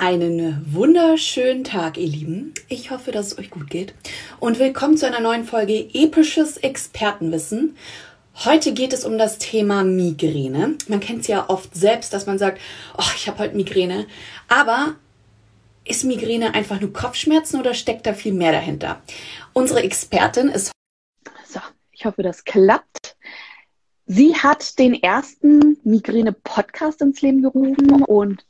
Einen wunderschönen Tag, ihr Lieben. Ich hoffe, dass es euch gut geht. Und willkommen zu einer neuen Folge Episches Expertenwissen. Heute geht es um das Thema Migräne. Man kennt es ja oft selbst, dass man sagt, oh, ich habe heute Migräne. Aber ist Migräne einfach nur Kopfschmerzen oder steckt da viel mehr dahinter? Unsere Expertin ist. So, ich hoffe, das klappt. Sie hat den ersten Migräne-Podcast ins Leben gerufen und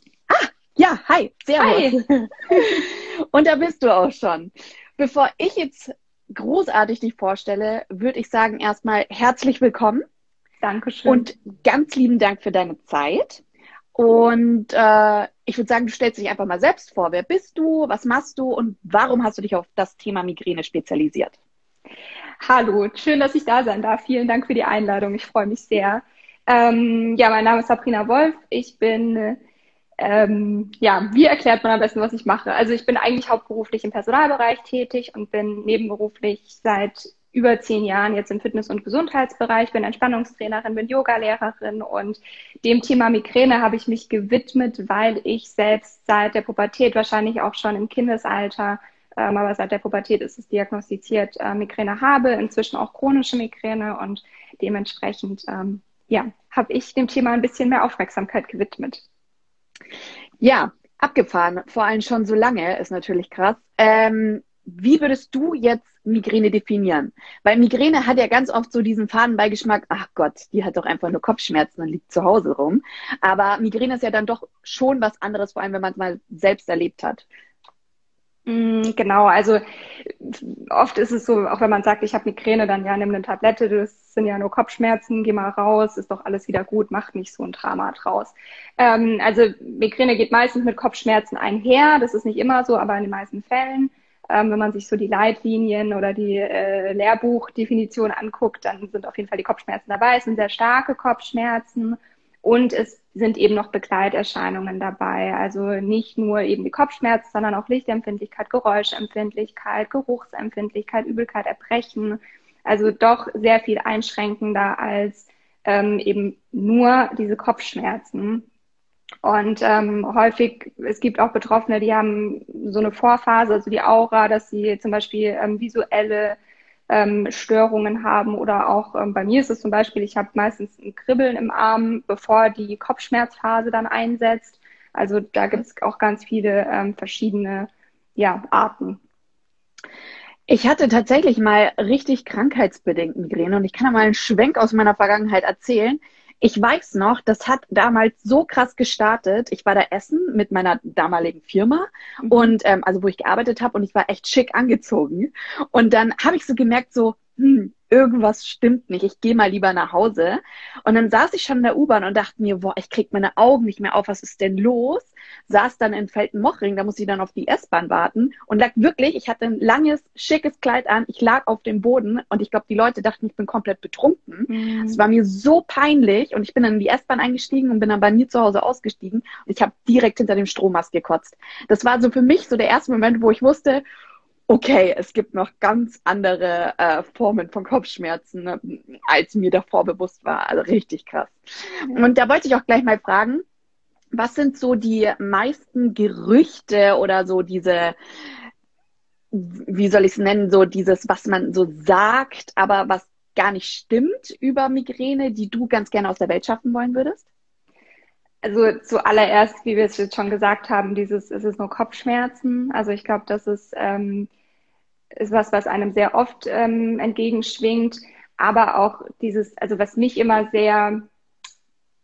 ja, hi, servus. Hi. Und da bist du auch schon. Bevor ich jetzt großartig dich vorstelle, würde ich sagen erstmal herzlich willkommen. Dankeschön. Und ganz lieben Dank für deine Zeit. Und äh, ich würde sagen, du stellst dich einfach mal selbst vor. Wer bist du? Was machst du? Und warum hast du dich auf das Thema Migräne spezialisiert? Hallo, schön, dass ich da sein darf. Vielen Dank für die Einladung. Ich freue mich sehr. Ähm, ja, mein Name ist Sabrina Wolf. Ich bin ähm, ja, wie erklärt man am besten, was ich mache? Also ich bin eigentlich hauptberuflich im Personalbereich tätig und bin nebenberuflich seit über zehn Jahren jetzt im Fitness- und Gesundheitsbereich, bin Entspannungstrainerin, bin Yogalehrerin und dem Thema Migräne habe ich mich gewidmet, weil ich selbst seit der Pubertät, wahrscheinlich auch schon im Kindesalter, ähm, aber seit der Pubertät ist es diagnostiziert, äh, Migräne habe, inzwischen auch chronische Migräne und dementsprechend, ähm, ja, habe ich dem Thema ein bisschen mehr Aufmerksamkeit gewidmet. Ja, abgefahren. Vor allem schon so lange ist natürlich krass. Ähm, wie würdest du jetzt Migräne definieren? Weil Migräne hat ja ganz oft so diesen Fadenbeigeschmack, ach Gott, die hat doch einfach nur Kopfschmerzen und liegt zu Hause rum. Aber Migräne ist ja dann doch schon was anderes, vor allem wenn man es mal selbst erlebt hat. Mm, genau, also oft ist es so, auch wenn man sagt, ich habe Migräne, dann ja, nimm eine Tablette, das sind ja nur Kopfschmerzen, geh mal raus, ist doch alles wieder gut, macht nicht so ein Drama draus. Ähm, also Migräne geht meistens mit Kopfschmerzen einher, das ist nicht immer so, aber in den meisten Fällen. Ähm, wenn man sich so die Leitlinien oder die äh, Lehrbuchdefinition anguckt, dann sind auf jeden Fall die Kopfschmerzen dabei. Es sind sehr starke Kopfschmerzen und es sind eben noch Begleiterscheinungen dabei. Also nicht nur eben die Kopfschmerzen, sondern auch Lichtempfindlichkeit, Geräuschempfindlichkeit, Geruchsempfindlichkeit, Übelkeit, Erbrechen. Also doch sehr viel einschränkender als ähm, eben nur diese Kopfschmerzen. Und ähm, häufig, es gibt auch Betroffene, die haben so eine Vorphase, also die Aura, dass sie zum Beispiel ähm, visuelle ähm, Störungen haben oder auch ähm, bei mir ist es zum Beispiel, ich habe meistens ein Kribbeln im Arm, bevor die Kopfschmerzphase dann einsetzt. Also da gibt es auch ganz viele ähm, verschiedene ja, Arten. Ich hatte tatsächlich mal richtig krankheitsbedingt Migräne und ich kann da mal einen Schwenk aus meiner Vergangenheit erzählen. Ich weiß noch, das hat damals so krass gestartet. Ich war da essen mit meiner damaligen Firma mhm. und ähm, also wo ich gearbeitet habe und ich war echt schick angezogen. Und dann habe ich so gemerkt, so, hm, irgendwas stimmt nicht, ich gehe mal lieber nach Hause. Und dann saß ich schon in der U-Bahn und dachte mir, boah, ich krieg meine Augen nicht mehr auf, was ist denn los? Saß dann in Feltenmochring, da musste ich dann auf die S-Bahn warten und lag wirklich, ich hatte ein langes, schickes Kleid an, ich lag auf dem Boden und ich glaube, die Leute dachten, ich bin komplett betrunken. Mhm. Es war mir so peinlich und ich bin dann in die S-Bahn eingestiegen und bin dann bei mir zu Hause ausgestiegen und ich habe direkt hinter dem Strommast gekotzt. Das war so für mich so der erste Moment, wo ich wusste, okay, es gibt noch ganz andere äh, Formen von Kopfschmerzen, ne, als mir davor bewusst war. Also richtig krass. Und da wollte ich auch gleich mal fragen, was sind so die meisten Gerüchte oder so diese, wie soll ich es nennen, so dieses, was man so sagt, aber was gar nicht stimmt über Migräne, die du ganz gerne aus der Welt schaffen wollen würdest? Also zuallererst, wie wir es jetzt schon gesagt haben, dieses, es ist nur Kopfschmerzen. Also ich glaube, das ist ähm, ist was, was einem sehr oft ähm, entgegenschwingt. Aber auch dieses, also was mich immer sehr,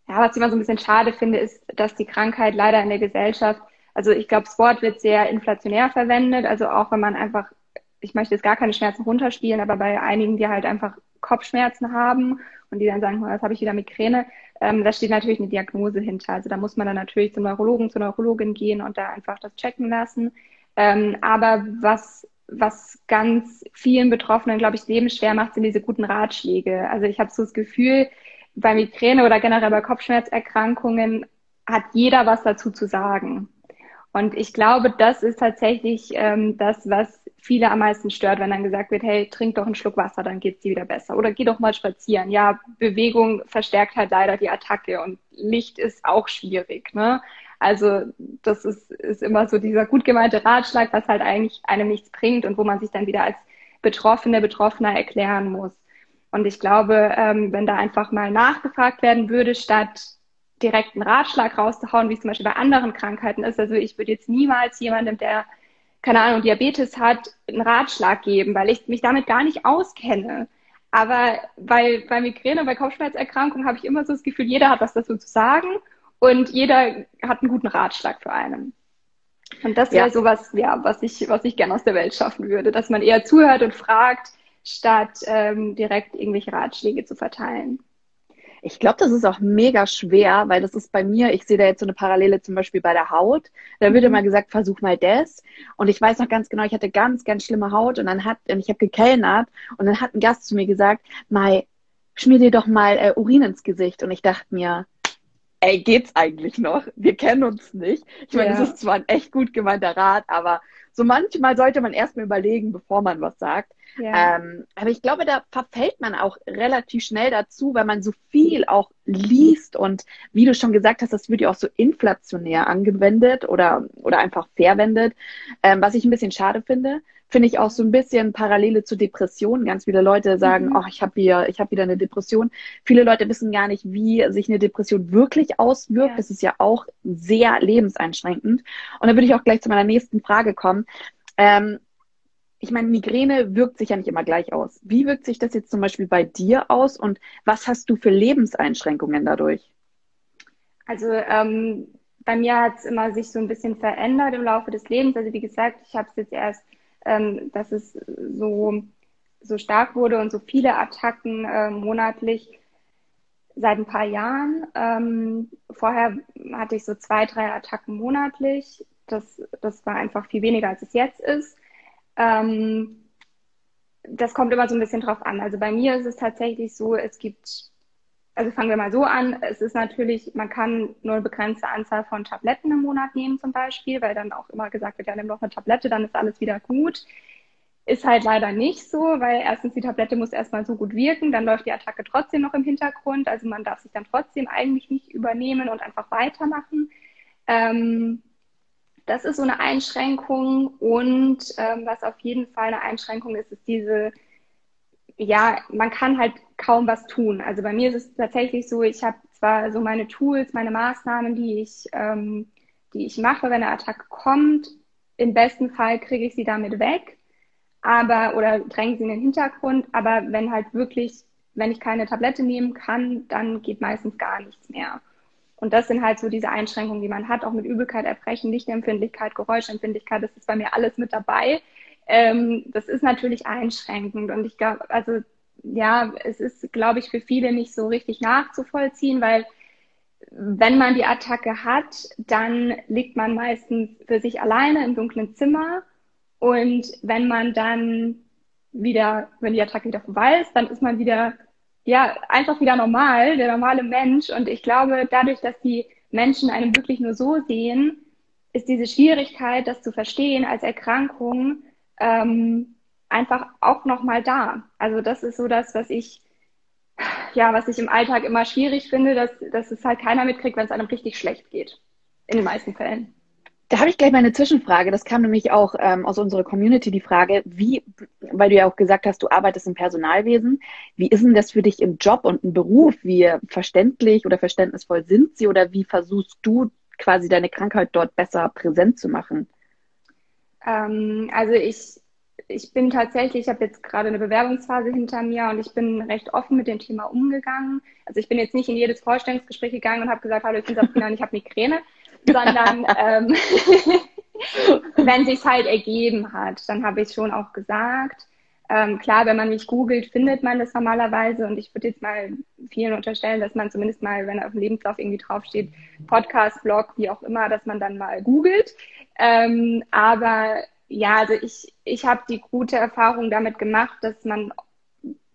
ja, was ich immer so ein bisschen schade finde, ist, dass die Krankheit leider in der Gesellschaft, also ich glaube, das Wort wird sehr inflationär verwendet. Also auch wenn man einfach, ich möchte jetzt gar keine Schmerzen runterspielen, aber bei einigen, die halt einfach Kopfschmerzen haben und die dann sagen, was habe ich wieder Migräne, ähm, da steht natürlich eine Diagnose hinter. Also da muss man dann natürlich zum Neurologen, zur Neurologin gehen und da einfach das checken lassen. Ähm, aber was was ganz vielen Betroffenen, glaube ich, Leben schwer macht, sind diese guten Ratschläge. Also ich habe so das Gefühl, bei Migräne oder generell bei Kopfschmerzerkrankungen hat jeder was dazu zu sagen. Und ich glaube, das ist tatsächlich ähm, das, was viele am meisten stört, wenn dann gesagt wird, hey, trink doch einen Schluck Wasser, dann geht's dir wieder besser. Oder geh doch mal spazieren. Ja, Bewegung verstärkt halt leider die Attacke und Licht ist auch schwierig. Ne? Also das ist, ist immer so dieser gut gemeinte Ratschlag, was halt eigentlich einem nichts bringt und wo man sich dann wieder als Betroffene, Betroffener erklären muss. Und ich glaube, ähm, wenn da einfach mal nachgefragt werden würde, statt direkt einen Ratschlag rauszuhauen, wie es zum Beispiel bei anderen Krankheiten ist. Also ich würde jetzt niemals jemandem, der keine Ahnung, Diabetes hat, einen Ratschlag geben, weil ich mich damit gar nicht auskenne. Aber bei, bei Migräne, bei Kopfschmerzerkrankungen habe ich immer so das Gefühl, jeder hat was dazu zu sagen und jeder hat einen guten Ratschlag für einen. Und das wäre ja. sowas, ja, was ich, was ich gerne aus der Welt schaffen würde, dass man eher zuhört und fragt, statt ähm, direkt irgendwelche Ratschläge zu verteilen. Ich glaube, das ist auch mega schwer, weil das ist bei mir, ich sehe da jetzt so eine Parallele zum Beispiel bei der Haut. Da wird mhm. immer gesagt, versuch mal das. Und ich weiß noch ganz genau, ich hatte ganz, ganz schlimme Haut und dann hat, ich habe gekellnert und dann hat ein Gast zu mir gesagt, Mai, schmier dir doch mal äh, Urin ins Gesicht. Und ich dachte mir, ey, geht's eigentlich noch? Wir kennen uns nicht. Ich meine, ja. das ist zwar ein echt gut gemeinter Rat, aber so manchmal sollte man erstmal überlegen, bevor man was sagt. Ja. Ähm, aber ich glaube, da verfällt man auch relativ schnell dazu, weil man so viel auch liest und wie du schon gesagt hast, das wird ja auch so inflationär angewendet oder, oder einfach verwendet, ähm, was ich ein bisschen schade finde. Finde ich auch so ein bisschen Parallele zu Depressionen. Ganz viele Leute sagen, mhm. oh, ich habe hier, ich habe wieder eine Depression. Viele Leute wissen gar nicht, wie sich eine Depression wirklich auswirkt. Ja. Das ist ja auch sehr lebenseinschränkend. Und da würde ich auch gleich zu meiner nächsten Frage kommen. Ähm, ich meine, Migräne wirkt sich ja nicht immer gleich aus. Wie wirkt sich das jetzt zum Beispiel bei dir aus und was hast du für Lebenseinschränkungen dadurch? Also ähm, bei mir hat es immer sich so ein bisschen verändert im Laufe des Lebens. Also wie gesagt, ich habe es jetzt erst, ähm, dass es so, so stark wurde und so viele Attacken äh, monatlich seit ein paar Jahren. Ähm, vorher hatte ich so zwei, drei Attacken monatlich. Das, das war einfach viel weniger, als es jetzt ist. Ähm, das kommt immer so ein bisschen drauf an. Also bei mir ist es tatsächlich so, es gibt, also fangen wir mal so an, es ist natürlich, man kann nur eine begrenzte Anzahl von Tabletten im Monat nehmen zum Beispiel, weil dann auch immer gesagt wird, ja, nimm doch eine Tablette, dann ist alles wieder gut. Ist halt leider nicht so, weil erstens die Tablette muss erstmal so gut wirken, dann läuft die Attacke trotzdem noch im Hintergrund, also man darf sich dann trotzdem eigentlich nicht übernehmen und einfach weitermachen. Ähm, das ist so eine Einschränkung. Und ähm, was auf jeden Fall eine Einschränkung ist, ist diese, ja, man kann halt kaum was tun. Also bei mir ist es tatsächlich so, ich habe zwar so meine Tools, meine Maßnahmen, die ich, ähm, die ich mache, wenn eine Attacke kommt. Im besten Fall kriege ich sie damit weg, aber oder dränge sie in den Hintergrund. Aber wenn halt wirklich, wenn ich keine Tablette nehmen kann, dann geht meistens gar nichts mehr. Und das sind halt so diese Einschränkungen, die man hat, auch mit Übelkeit, Erbrechen, Lichtempfindlichkeit, Geräuschempfindlichkeit, das ist bei mir alles mit dabei. Ähm, das ist natürlich einschränkend. Und ich glaube, also ja, es ist, glaube ich, für viele nicht so richtig nachzuvollziehen, weil wenn man die Attacke hat, dann liegt man meistens für sich alleine im dunklen Zimmer. Und wenn man dann wieder, wenn die Attacke wieder vorbei ist, dann ist man wieder ja, einfach wieder normal, der normale Mensch. Und ich glaube, dadurch, dass die Menschen einen wirklich nur so sehen, ist diese Schwierigkeit, das zu verstehen als Erkrankung, ähm, einfach auch nochmal da. Also das ist so das, was ich, ja, was ich im Alltag immer schwierig finde, dass, dass es halt keiner mitkriegt, wenn es einem richtig schlecht geht. In den meisten Fällen. Da habe ich gleich mal eine Zwischenfrage. Das kam nämlich auch ähm, aus unserer Community die Frage, wie, weil du ja auch gesagt hast, du arbeitest im Personalwesen, wie ist denn das für dich im Job und im Beruf? Wie verständlich oder verständnisvoll sind sie oder wie versuchst du quasi deine Krankheit dort besser präsent zu machen? Ähm, also ich, ich bin tatsächlich, ich habe jetzt gerade eine Bewerbungsphase hinter mir und ich bin recht offen mit dem Thema umgegangen. Also ich bin jetzt nicht in jedes Vorstellungsgespräch gegangen und habe gesagt, hallo, ich bin Sabrina und ich habe Migräne, sondern ähm, wenn sich halt ergeben hat, dann habe ich schon auch gesagt. Ähm, klar, wenn man mich googelt, findet man das normalerweise und ich würde jetzt mal vielen unterstellen, dass man zumindest mal, wenn auf dem Lebenslauf irgendwie draufsteht, Podcast, Blog, wie auch immer, dass man dann mal googelt. Ähm, aber ja, also ich, ich habe die gute Erfahrung damit gemacht, dass man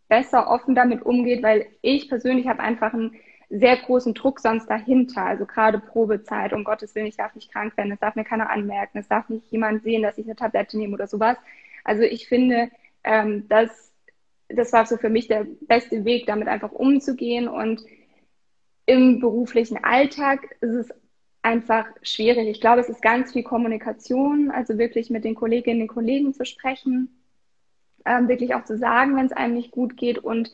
besser offen damit umgeht, weil ich persönlich habe einfach ein sehr großen Druck sonst dahinter. Also gerade Probezeit, um Gottes Willen, ich darf nicht krank werden, es darf mir keiner anmerken, es darf nicht jemand sehen, dass ich eine Tablette nehme oder sowas. Also ich finde, ähm, das, das war so für mich der beste Weg, damit einfach umzugehen. Und im beruflichen Alltag ist es einfach schwierig. Ich glaube, es ist ganz viel Kommunikation, also wirklich mit den Kolleginnen und Kollegen zu sprechen, ähm, wirklich auch zu sagen, wenn es einem nicht gut geht und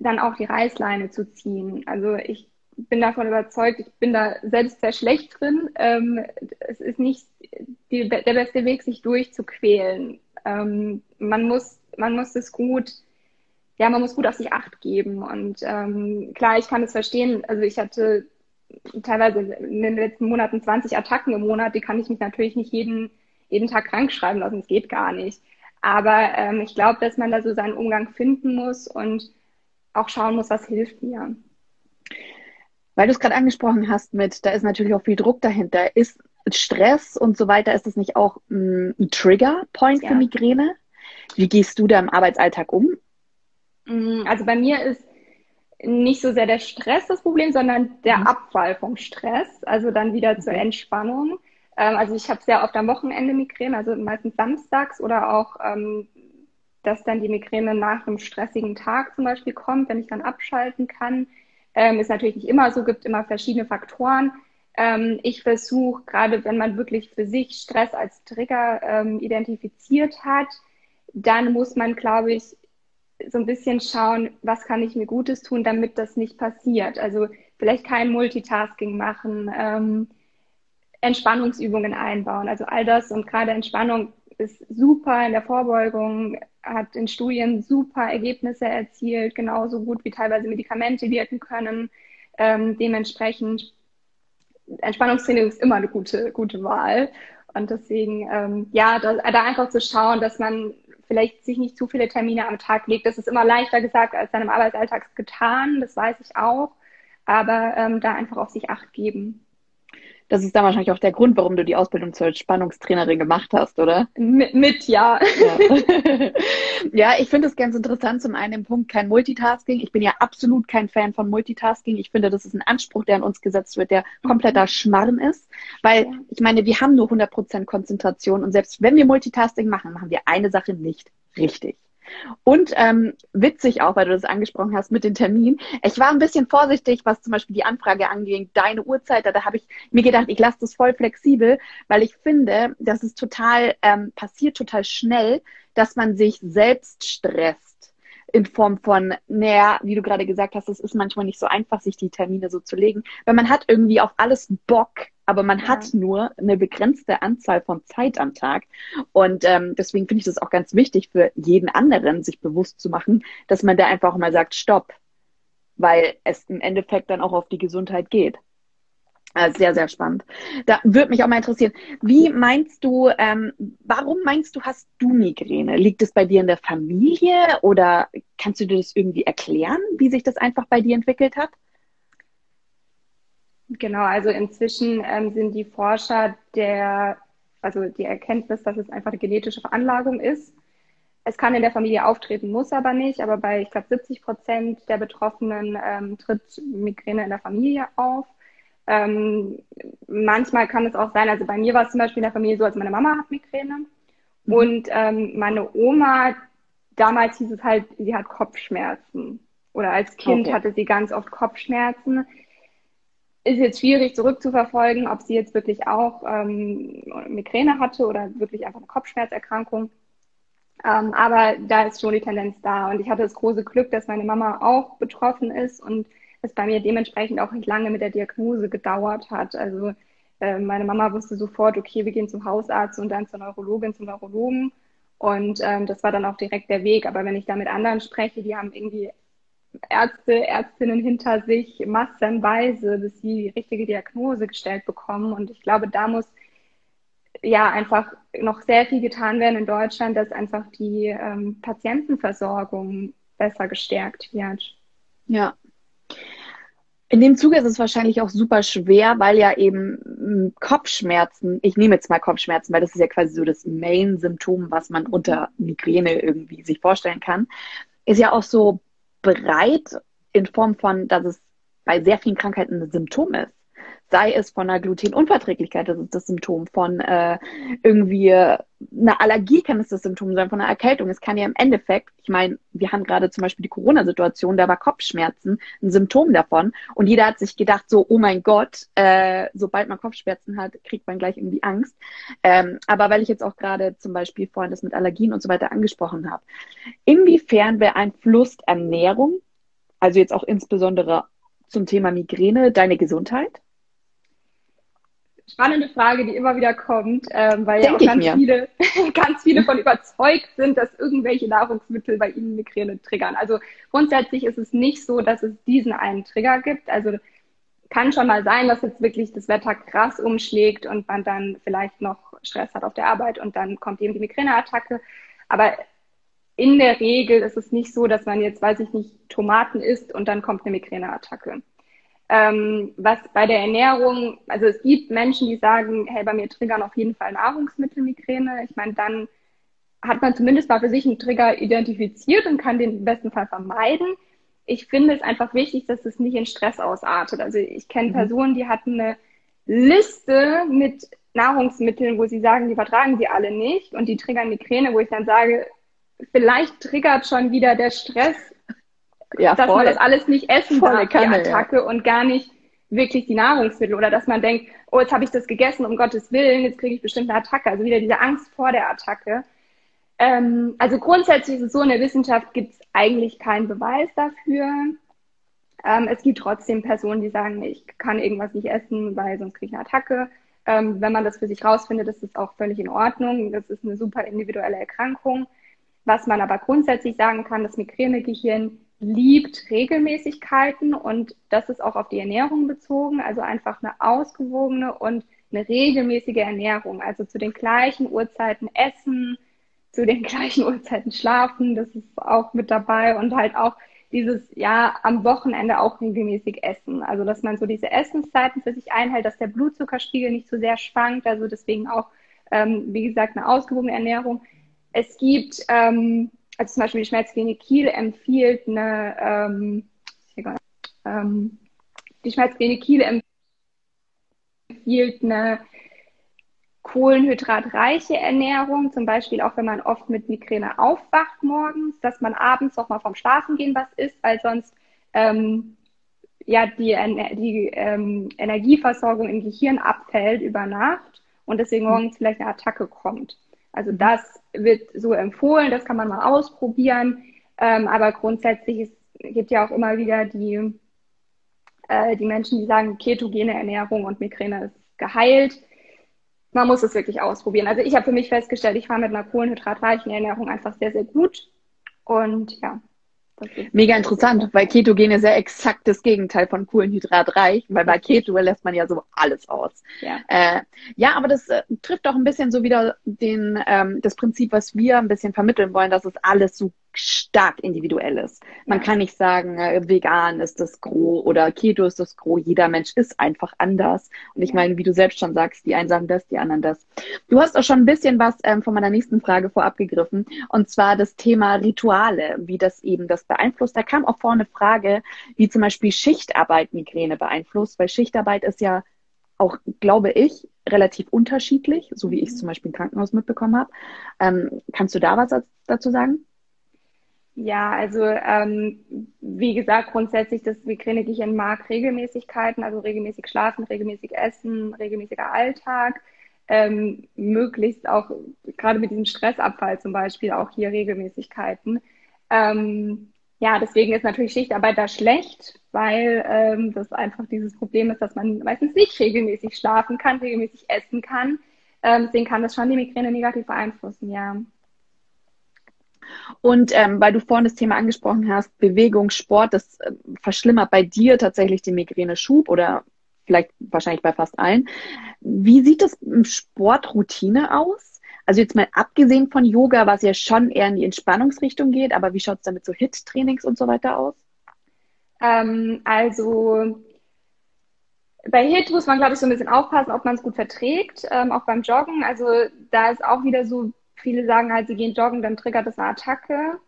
dann auch die Reißleine zu ziehen. Also ich bin davon überzeugt, ich bin da selbst sehr schlecht drin. Ähm, es ist nicht die, der beste Weg, sich durchzuquälen. Ähm, man muss, man muss es gut, ja, man muss gut auf sich Acht geben. Und ähm, klar, ich kann es verstehen. Also ich hatte teilweise in den letzten Monaten 20 Attacken im Monat, die kann ich mich natürlich nicht jeden, jeden Tag krank schreiben lassen. Das geht gar nicht. Aber ähm, ich glaube, dass man da so seinen Umgang finden muss und auch schauen muss, was hilft mir. Weil du es gerade angesprochen hast mit, da ist natürlich auch viel Druck dahinter. Ist Stress und so weiter, ist das nicht auch mm, ein Trigger-Point ja. für Migräne? Wie gehst du da im Arbeitsalltag um? Mm, also bei mir ist nicht so sehr der Stress das Problem, sondern der mhm. Abfall vom Stress, also dann wieder zur Entspannung. Ähm, also ich habe sehr oft am Wochenende Migräne, also meistens samstags oder auch, ähm, dass dann die Migräne nach einem stressigen Tag zum Beispiel kommt, wenn ich dann abschalten kann. Ähm, ist natürlich nicht immer so, gibt immer verschiedene Faktoren. Ähm, ich versuche, gerade wenn man wirklich für sich Stress als Trigger ähm, identifiziert hat, dann muss man, glaube ich, so ein bisschen schauen, was kann ich mir Gutes tun, damit das nicht passiert. Also vielleicht kein Multitasking machen, ähm, Entspannungsübungen einbauen. Also all das und gerade Entspannung ist super in der Vorbeugung, hat in Studien super Ergebnisse erzielt, genauso gut wie teilweise Medikamente wirken können. Ähm, dementsprechend Entspannungstraining ist immer eine gute, gute Wahl. Und deswegen, ähm, ja, da, da einfach zu schauen, dass man vielleicht sich nicht zu viele Termine am Tag legt. Das ist immer leichter gesagt als dann im Arbeitsalltag getan, das weiß ich auch. Aber ähm, da einfach auf sich acht geben. Das ist dann wahrscheinlich auch der Grund, warum du die Ausbildung zur Spannungstrainerin gemacht hast, oder? Mit, mit ja. Ja, ja ich finde es ganz interessant. Zum einen im Punkt kein Multitasking. Ich bin ja absolut kein Fan von Multitasking. Ich finde, das ist ein Anspruch, der an uns gesetzt wird, der kompletter mhm. Schmarrn ist. Weil ich meine, wir haben nur 100% Konzentration und selbst wenn wir Multitasking machen, machen wir eine Sache nicht richtig. Und ähm, witzig auch, weil du das angesprochen hast mit den Terminen. Ich war ein bisschen vorsichtig, was zum Beispiel die Anfrage anging, deine Uhrzeit. Da habe ich mir gedacht, ich lasse das voll flexibel, weil ich finde, dass es total ähm, passiert total schnell, dass man sich selbst stresst in Form von, naja, wie du gerade gesagt hast, es ist manchmal nicht so einfach, sich die Termine so zu legen, weil man hat irgendwie auf alles Bock aber man ja. hat nur eine begrenzte Anzahl von Zeit am Tag. Und ähm, deswegen finde ich das auch ganz wichtig für jeden anderen, sich bewusst zu machen, dass man da einfach mal sagt, stopp, weil es im Endeffekt dann auch auf die Gesundheit geht. Also sehr, sehr spannend. Da würde mich auch mal interessieren, wie meinst du, ähm, warum meinst du, hast du Migräne? Liegt es bei dir in der Familie oder kannst du dir das irgendwie erklären, wie sich das einfach bei dir entwickelt hat? Genau, also inzwischen ähm, sind die Forscher der, also die Erkenntnis, dass es einfach eine genetische Veranlagung ist. Es kann in der Familie auftreten, muss aber nicht. Aber bei, ich glaube, 70 Prozent der Betroffenen ähm, tritt Migräne in der Familie auf. Ähm, manchmal kann es auch sein, also bei mir war es zum Beispiel in der Familie so, als meine Mama hat Migräne. Mhm. Und ähm, meine Oma, damals hieß es halt, sie hat Kopfschmerzen. Oder als Kind okay. hatte sie ganz oft Kopfschmerzen ist jetzt schwierig zurückzuverfolgen, ob sie jetzt wirklich auch ähm, Migräne hatte oder wirklich einfach eine Kopfschmerzerkrankung. Ähm, aber da ist schon die Tendenz da. Und ich hatte das große Glück, dass meine Mama auch betroffen ist und es bei mir dementsprechend auch nicht lange mit der Diagnose gedauert hat. Also äh, meine Mama wusste sofort, okay, wir gehen zum Hausarzt und dann zur Neurologin, zum Neurologen. Und ähm, das war dann auch direkt der Weg. Aber wenn ich da mit anderen spreche, die haben irgendwie Ärzte, Ärztinnen hinter sich massenweise, bis sie die richtige Diagnose gestellt bekommen. Und ich glaube, da muss ja einfach noch sehr viel getan werden in Deutschland, dass einfach die ähm, Patientenversorgung besser gestärkt wird. Ja. In dem Zuge ist es wahrscheinlich auch super schwer, weil ja eben hm, Kopfschmerzen, ich nehme jetzt mal Kopfschmerzen, weil das ist ja quasi so das Main-Symptom, was man unter Migräne irgendwie sich vorstellen kann, ist ja auch so breit in Form von, dass es bei sehr vielen Krankheiten ein Symptom ist. Sei es von einer Glutenunverträglichkeit, das ist das Symptom, von äh, irgendwie einer Allergie kann es das Symptom sein, von einer Erkältung. Es kann ja im Endeffekt, ich meine, wir haben gerade zum Beispiel die Corona-Situation, da war Kopfschmerzen ein Symptom davon und jeder hat sich gedacht so, oh mein Gott, äh, sobald man Kopfschmerzen hat, kriegt man gleich irgendwie Angst. Ähm, aber weil ich jetzt auch gerade zum Beispiel vorhin das mit Allergien und so weiter angesprochen habe, inwiefern beeinflusst Ernährung, also jetzt auch insbesondere zum Thema Migräne, deine Gesundheit? Spannende Frage, die immer wieder kommt, ähm, weil Denk ja auch ganz viele, ganz viele von überzeugt sind, dass irgendwelche Nahrungsmittel bei ihnen Migräne triggern. Also grundsätzlich ist es nicht so, dass es diesen einen Trigger gibt. Also kann schon mal sein, dass jetzt wirklich das Wetter krass umschlägt und man dann vielleicht noch Stress hat auf der Arbeit und dann kommt eben die Migräneattacke. Aber in der Regel ist es nicht so, dass man jetzt, weiß ich nicht, Tomaten isst und dann kommt eine Migräneattacke. Ähm, was bei der Ernährung, also es gibt Menschen, die sagen, hey, bei mir triggern auf jeden Fall Nahrungsmittelmigräne. Ich meine, dann hat man zumindest mal für sich einen Trigger identifiziert und kann den im besten Fall vermeiden. Ich finde es einfach wichtig, dass es nicht in Stress ausartet. Also ich kenne mhm. Personen, die hatten eine Liste mit Nahrungsmitteln, wo sie sagen, die vertragen sie alle nicht und die triggern Migräne, wo ich dann sage, vielleicht triggert schon wieder der Stress ja, dass voll. man das alles nicht essen Volle darf, Kanne, die Attacke, ja. und gar nicht wirklich die Nahrungsmittel oder dass man denkt, oh, jetzt habe ich das gegessen, um Gottes Willen, jetzt kriege ich bestimmt eine Attacke. Also wieder diese Angst vor der Attacke. Ähm, also grundsätzlich ist es so, in der Wissenschaft gibt es eigentlich keinen Beweis dafür. Ähm, es gibt trotzdem Personen, die sagen, ich kann irgendwas nicht essen, weil sonst kriege ich eine Attacke. Ähm, wenn man das für sich rausfindet, ist das auch völlig in Ordnung. Das ist eine super individuelle Erkrankung. Was man aber grundsätzlich sagen kann, das Migränegehirn liebt Regelmäßigkeiten und das ist auch auf die Ernährung bezogen, also einfach eine ausgewogene und eine regelmäßige Ernährung, also zu den gleichen Uhrzeiten essen, zu den gleichen Uhrzeiten schlafen, das ist auch mit dabei und halt auch dieses, ja, am Wochenende auch regelmäßig essen. Also, dass man so diese Essenszeiten für sich einhält, dass der Blutzuckerspiegel nicht so sehr schwankt, also deswegen auch, ähm, wie gesagt, eine ausgewogene Ernährung. Es gibt ähm, also zum Beispiel die Schmerzklinik Kiel empfiehlt eine, ähm, ähm, die Schmerzklinik Kiel empfiehlt eine kohlenhydratreiche Ernährung, zum Beispiel auch wenn man oft mit Migräne aufwacht morgens, dass man abends noch mal vom Schlafengehen was isst, weil sonst ähm, ja die, die ähm, Energieversorgung im Gehirn abfällt über Nacht und deswegen morgens vielleicht eine Attacke kommt. Also das wird so empfohlen, das kann man mal ausprobieren. Ähm, aber grundsätzlich es gibt ja auch immer wieder die, äh, die Menschen, die sagen, ketogene Ernährung und Migräne ist geheilt. Man muss es wirklich ausprobieren. Also ich habe für mich festgestellt, ich fahre mit einer kohlenhydratreichen Ernährung einfach sehr, sehr gut. Und ja, Mega interessant, weil Ketogen ist ja exakt das Gegenteil von kohlenhydratreich, weil bei Keto lässt man ja so alles aus. Ja, äh, ja aber das äh, trifft auch ein bisschen so wieder den, ähm, das Prinzip, was wir ein bisschen vermitteln wollen, dass es alles so stark individuell ist. Man kann nicht sagen, äh, vegan ist das Gros oder Keto ist das Gros. Jeder Mensch ist einfach anders. Und ich meine, wie du selbst schon sagst, die einen sagen das, die anderen das. Du hast auch schon ein bisschen was ähm, von meiner nächsten Frage vorab gegriffen. Und zwar das Thema Rituale, wie das eben das beeinflusst. Da kam auch vorne eine Frage, wie zum Beispiel Schichtarbeit Migräne beeinflusst, weil Schichtarbeit ist ja auch, glaube ich, relativ unterschiedlich, so wie ich es zum Beispiel im Krankenhaus mitbekommen habe. Ähm, kannst du da was dazu sagen? Ja, also ähm, wie gesagt, grundsätzlich das Migränegehirn mag Regelmäßigkeiten, also regelmäßig schlafen, regelmäßig essen, regelmäßiger Alltag, ähm, möglichst auch gerade mit diesem Stressabfall zum Beispiel auch hier Regelmäßigkeiten. Ähm, ja, deswegen ist natürlich Schichtarbeit da schlecht, weil ähm, das einfach dieses Problem ist, dass man meistens nicht regelmäßig schlafen kann, regelmäßig essen kann. Ähm, deswegen kann das schon die Migräne negativ beeinflussen, ja. Und ähm, weil du vorhin das Thema angesprochen hast, Bewegung, Sport, das äh, verschlimmert bei dir tatsächlich den Migräne-Schub oder vielleicht wahrscheinlich bei fast allen. Wie sieht das im Sportroutine aus? Also jetzt mal abgesehen von Yoga, was ja schon eher in die Entspannungsrichtung geht, aber wie schaut es damit so Hit-Trainings und so weiter aus? Ähm, also bei Hit muss man, glaube ich, so ein bisschen aufpassen, ob man es gut verträgt, ähm, auch beim Joggen. Also da ist auch wieder so Viele sagen halt, sie gehen joggen, dann triggert das eine Attacke.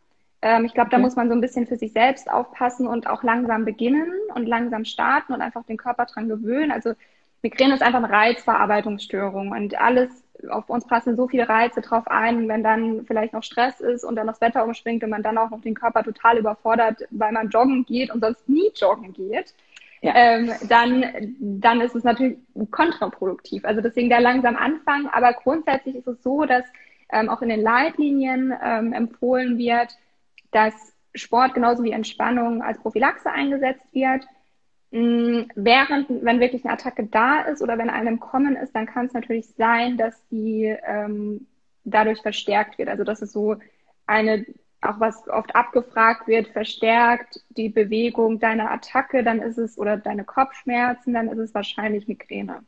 Ähm, ich glaube, da okay. muss man so ein bisschen für sich selbst aufpassen und auch langsam beginnen und langsam starten und einfach den Körper dran gewöhnen. Also Migräne ist einfach eine Reizverarbeitungsstörung und alles, auf uns passen so viele Reize drauf ein, wenn dann vielleicht noch Stress ist und dann das Wetter umschwingt und man dann auch noch den Körper total überfordert, weil man joggen geht und sonst nie joggen geht, ja. ähm, dann, dann ist es natürlich kontraproduktiv. Also deswegen der langsam Anfang, aber grundsätzlich ist es so, dass ähm, auch in den Leitlinien ähm, empfohlen wird, dass Sport genauso wie Entspannung als Prophylaxe eingesetzt wird. Mm, während, wenn wirklich eine Attacke da ist oder wenn eine im Kommen ist, dann kann es natürlich sein, dass die ähm, dadurch verstärkt wird. Also dass es so eine, auch was oft abgefragt wird, verstärkt die Bewegung deiner Attacke, dann ist es, oder deine Kopfschmerzen, dann ist es wahrscheinlich Migräne.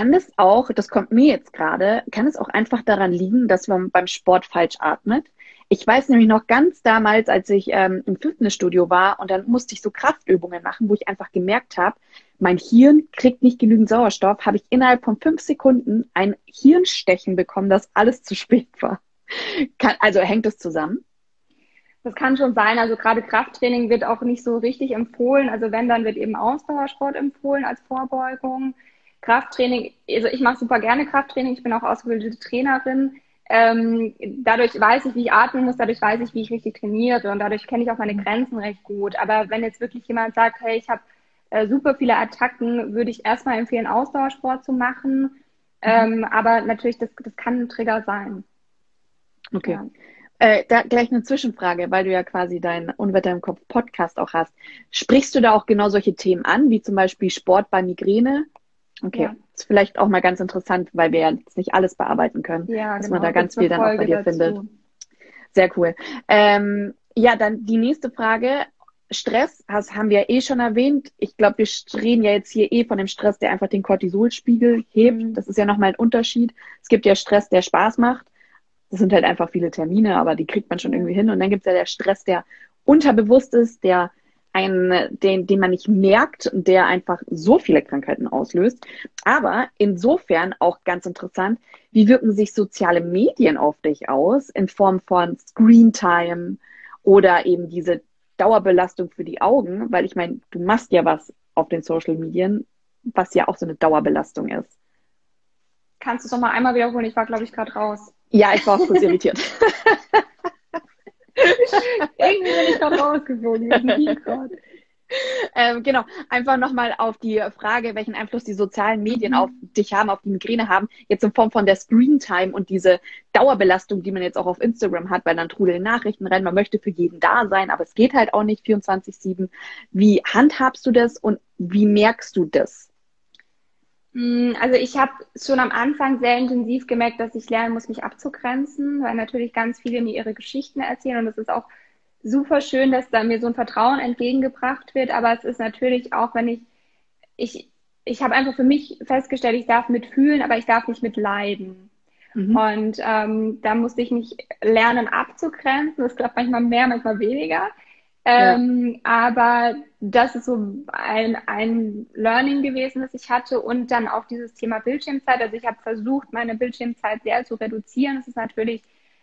Kann es auch, das kommt mir jetzt gerade, kann es auch einfach daran liegen, dass man beim Sport falsch atmet? Ich weiß nämlich noch ganz damals, als ich ähm, im Fitnessstudio war und dann musste ich so Kraftübungen machen, wo ich einfach gemerkt habe, mein Hirn kriegt nicht genügend Sauerstoff, habe ich innerhalb von fünf Sekunden ein Hirnstechen bekommen, dass alles zu spät war. Kann, also hängt es zusammen? Das kann schon sein. Also gerade Krafttraining wird auch nicht so richtig empfohlen. Also wenn, dann wird eben Ausdauersport empfohlen als Vorbeugung. Krafttraining, also ich mache super gerne Krafttraining. Ich bin auch ausgebildete Trainerin. Ähm, dadurch weiß ich, wie ich atmen muss, dadurch weiß ich, wie ich richtig trainiere und dadurch kenne ich auch meine mhm. Grenzen recht gut. Aber wenn jetzt wirklich jemand sagt, hey, ich habe äh, super viele Attacken, würde ich erstmal empfehlen, Ausdauersport zu machen. Mhm. Ähm, aber natürlich, das, das kann ein Trigger sein. Okay. Ja. Äh, da gleich eine Zwischenfrage, weil du ja quasi deinen Unwetter im Kopf Podcast auch hast. Sprichst du da auch genau solche Themen an, wie zum Beispiel Sport bei Migräne Okay, ja. ist vielleicht auch mal ganz interessant, weil wir ja jetzt nicht alles bearbeiten können, ja, dass genau. man da ganz viel dann auch bei dir dazu. findet. Sehr cool. Ähm, ja, dann die nächste Frage. Stress, das haben wir ja eh schon erwähnt. Ich glaube, wir reden ja jetzt hier eh von dem Stress, der einfach den Cortisolspiegel hebt. Mhm. Das ist ja nochmal ein Unterschied. Es gibt ja Stress, der Spaß macht. Das sind halt einfach viele Termine, aber die kriegt man schon irgendwie hin. Und dann gibt es ja der Stress, der unterbewusst ist, der einen, den, den man nicht merkt und der einfach so viele Krankheiten auslöst. Aber insofern auch ganz interessant, wie wirken sich soziale Medien auf dich aus in Form von Screen Time oder eben diese Dauerbelastung für die Augen, weil ich meine, du machst ja was auf den Social Medien, was ja auch so eine Dauerbelastung ist. Kannst du es noch mal einmal wiederholen? Ich war, glaube ich, gerade raus. Ja, ich war auch kurz irritiert. Irgendwie bin ich gerade rausgeflogen. Ähm, genau, einfach nochmal auf die Frage, welchen Einfluss die sozialen Medien mhm. auf dich haben, auf die Migräne haben, jetzt in Form von der Screen-Time und diese Dauerbelastung, die man jetzt auch auf Instagram hat, weil dann trudeln Nachrichten rein, man möchte für jeden da sein, aber es geht halt auch nicht 24-7. Wie handhabst du das und wie merkst du das? Mm, also ich habe schon am Anfang sehr intensiv gemerkt, dass ich lernen muss, mich abzugrenzen, weil natürlich ganz viele mir ihre Geschichten erzählen und es ist auch super schön, dass da mir so ein Vertrauen entgegengebracht wird, aber es ist natürlich auch, wenn ich, ich, ich habe einfach für mich festgestellt, ich darf mitfühlen, aber ich darf nicht mitleiden. Mhm. Und ähm, da musste ich mich lernen abzugrenzen. Das klappt manchmal mehr, manchmal weniger. Ähm, ja. Aber das ist so ein, ein Learning gewesen, das ich hatte. Und dann auch dieses Thema Bildschirmzeit. Also ich habe versucht, meine Bildschirmzeit sehr zu reduzieren. Das ist natürlich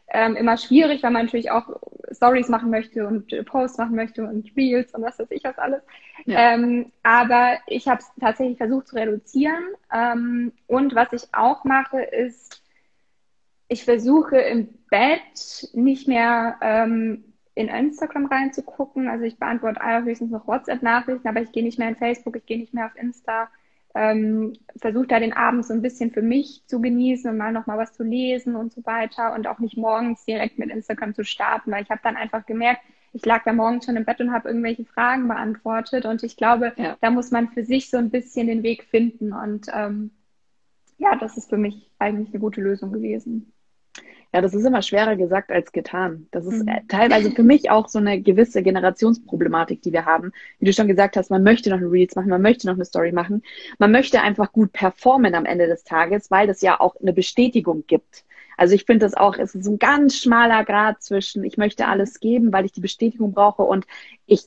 ähm, immer schwierig, weil man natürlich auch Stories machen möchte und Posts machen möchte und Reels und was weiß ich was alles. Ja. Ähm, aber ich habe es tatsächlich versucht zu reduzieren. Ähm, und was ich auch mache, ist, ich versuche im Bett nicht mehr ähm, in Instagram reinzugucken. Also ich beantworte höchstens noch WhatsApp-Nachrichten, aber ich gehe nicht mehr in Facebook, ich gehe nicht mehr auf Insta. Ähm, versuche da den Abend so ein bisschen für mich zu genießen und mal nochmal was zu lesen und so weiter und auch nicht morgens direkt mit Instagram zu starten, weil ich habe dann einfach gemerkt, ich lag da morgens schon im Bett und habe irgendwelche Fragen beantwortet und ich glaube, ja. da muss man für sich so ein bisschen den Weg finden und ähm, ja, das ist für mich eigentlich eine gute Lösung gewesen. Ja, das ist immer schwerer gesagt als getan. Das ist mhm. teilweise für mich auch so eine gewisse Generationsproblematik, die wir haben. Wie du schon gesagt hast, man möchte noch eine Reels machen, man möchte noch eine Story machen. Man möchte einfach gut performen am Ende des Tages, weil das ja auch eine Bestätigung gibt. Also ich finde das auch, es ist ein ganz schmaler Grad zwischen, ich möchte alles geben, weil ich die Bestätigung brauche und ich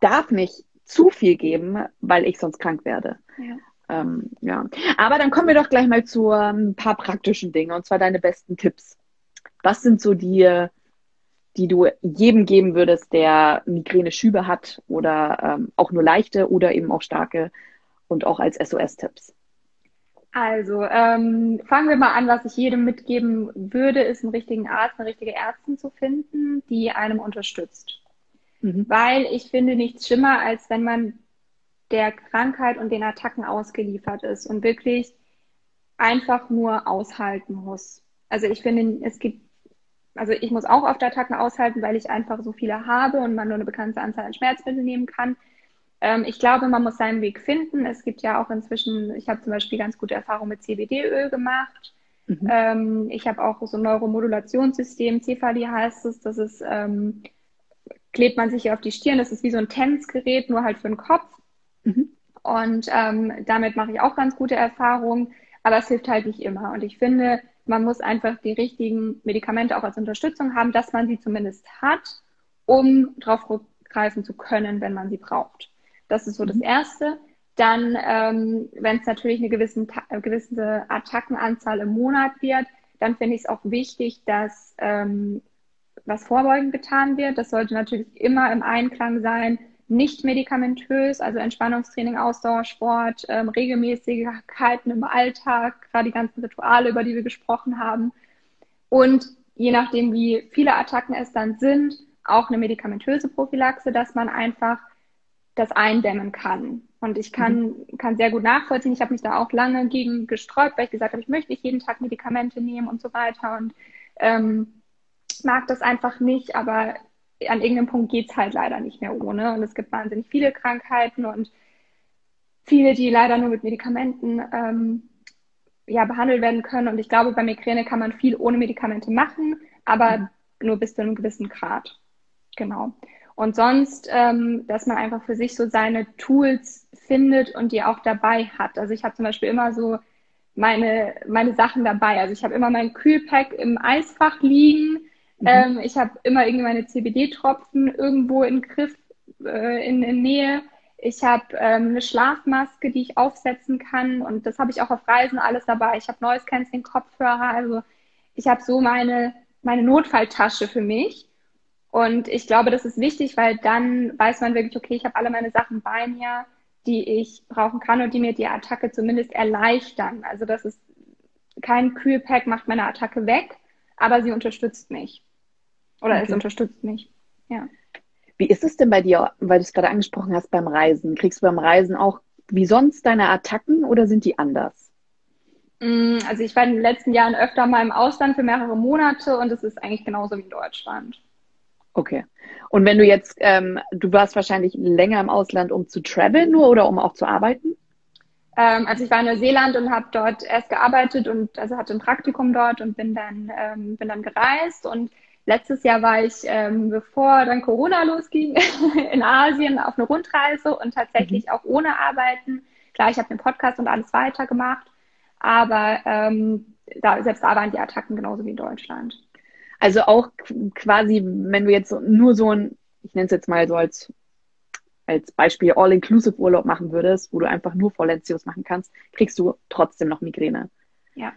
darf nicht zu viel geben, weil ich sonst krank werde. Ja. Ähm, ja. Aber dann kommen wir doch gleich mal zu ein ähm, paar praktischen Dingen, und zwar deine besten Tipps. Was sind so die, die du jedem geben würdest, der Migräne-Schübe hat oder ähm, auch nur leichte oder eben auch starke? und auch als SOS-Tipps? Also, ähm, fangen wir mal an, was ich jedem mitgeben würde, ist einen richtigen Arzt, eine richtige Ärztin zu finden, die einem unterstützt. Mhm. Weil ich finde nichts schlimmer, als wenn man der Krankheit und den Attacken ausgeliefert ist und wirklich einfach nur aushalten muss. Also ich finde, es gibt, also ich muss auch oft Attacken aushalten, weil ich einfach so viele habe und man nur eine bekannte Anzahl an Schmerzmitteln nehmen kann. Ähm, ich glaube, man muss seinen Weg finden. Es gibt ja auch inzwischen, ich habe zum Beispiel ganz gute Erfahrungen mit CBD-Öl gemacht. Mhm. Ähm, ich habe auch so ein Neuromodulationssystem, Cephali heißt es. Das ist, ähm, klebt man sich hier auf die Stirn. Das ist wie so ein Tanzgerät, nur halt für den Kopf. Mhm. Und ähm, damit mache ich auch ganz gute Erfahrungen. Aber es hilft halt nicht immer. Und ich finde, man muss einfach die richtigen Medikamente auch als Unterstützung haben, dass man sie zumindest hat, um darauf zurückgreifen zu können, wenn man sie braucht. Das ist so das mhm. Erste. Dann, ähm, wenn es natürlich eine gewisse, äh, gewisse Attackenanzahl im Monat wird, dann finde ich es auch wichtig, dass ähm, was vorbeugend getan wird. Das sollte natürlich immer im Einklang sein, nicht medikamentös, also Entspannungstraining, Ausdauersport, ähm, Regelmäßigkeiten im Alltag, gerade die ganzen Rituale, über die wir gesprochen haben. Und je nachdem, wie viele Attacken es dann sind, auch eine medikamentöse Prophylaxe, dass man einfach das eindämmen kann. Und ich kann, mhm. kann sehr gut nachvollziehen. Ich habe mich da auch lange gegen gesträubt, weil ich gesagt habe, ich möchte nicht jeden Tag Medikamente nehmen und so weiter. Und ähm, mag das einfach nicht, aber an irgendeinem Punkt geht's halt leider nicht mehr ohne. Und es gibt wahnsinnig viele Krankheiten und viele, die leider nur mit Medikamenten ähm, ja, behandelt werden können. Und ich glaube, bei Migräne kann man viel ohne Medikamente machen, aber mhm. nur bis zu einem gewissen Grad. Genau. Und sonst, ähm, dass man einfach für sich so seine Tools findet und die auch dabei hat. Also ich habe zum Beispiel immer so meine, meine Sachen dabei. Also ich habe immer mein Kühlpack im Eisfach liegen. Mhm. Ähm, ich habe immer irgendwie meine CBD-Tropfen irgendwo in Griff, äh, in, in Nähe. Ich habe ähm, eine Schlafmaske, die ich aufsetzen kann. Und das habe ich auch auf Reisen alles dabei. Ich habe Noise Cancelling Kopfhörer. Also ich habe so meine, meine Notfalltasche für mich. Und ich glaube, das ist wichtig, weil dann weiß man wirklich, okay, ich habe alle meine Sachen bei mir, die ich brauchen kann und die mir die Attacke zumindest erleichtern. Also das ist kein Kühlpack macht meine Attacke weg, aber sie unterstützt mich. Oder okay. es unterstützt mich. Ja. Wie ist es denn bei dir, weil du es gerade angesprochen hast beim Reisen? Kriegst du beim Reisen auch wie sonst deine Attacken oder sind die anders? Mm, also ich war in den letzten Jahren öfter mal im Ausland für mehrere Monate und es ist eigentlich genauso wie in Deutschland. Okay. Und wenn du jetzt, ähm, du warst wahrscheinlich länger im Ausland, um zu traveln nur oder um auch zu arbeiten? Ähm, also ich war in Neuseeland und habe dort erst gearbeitet und also hatte ein Praktikum dort und bin dann ähm, bin dann gereist und letztes Jahr war ich, ähm, bevor dann Corona losging, in Asien auf eine Rundreise und tatsächlich mhm. auch ohne Arbeiten. Klar, ich habe den Podcast und alles weitergemacht, aber ähm, da, selbst da waren die Attacken genauso wie in Deutschland. Also auch quasi, wenn du jetzt nur so ein, ich nenne es jetzt mal so als, als Beispiel All-Inclusive-Urlaub machen würdest, wo du einfach nur Volentius machen kannst, kriegst du trotzdem noch Migräne. Ja.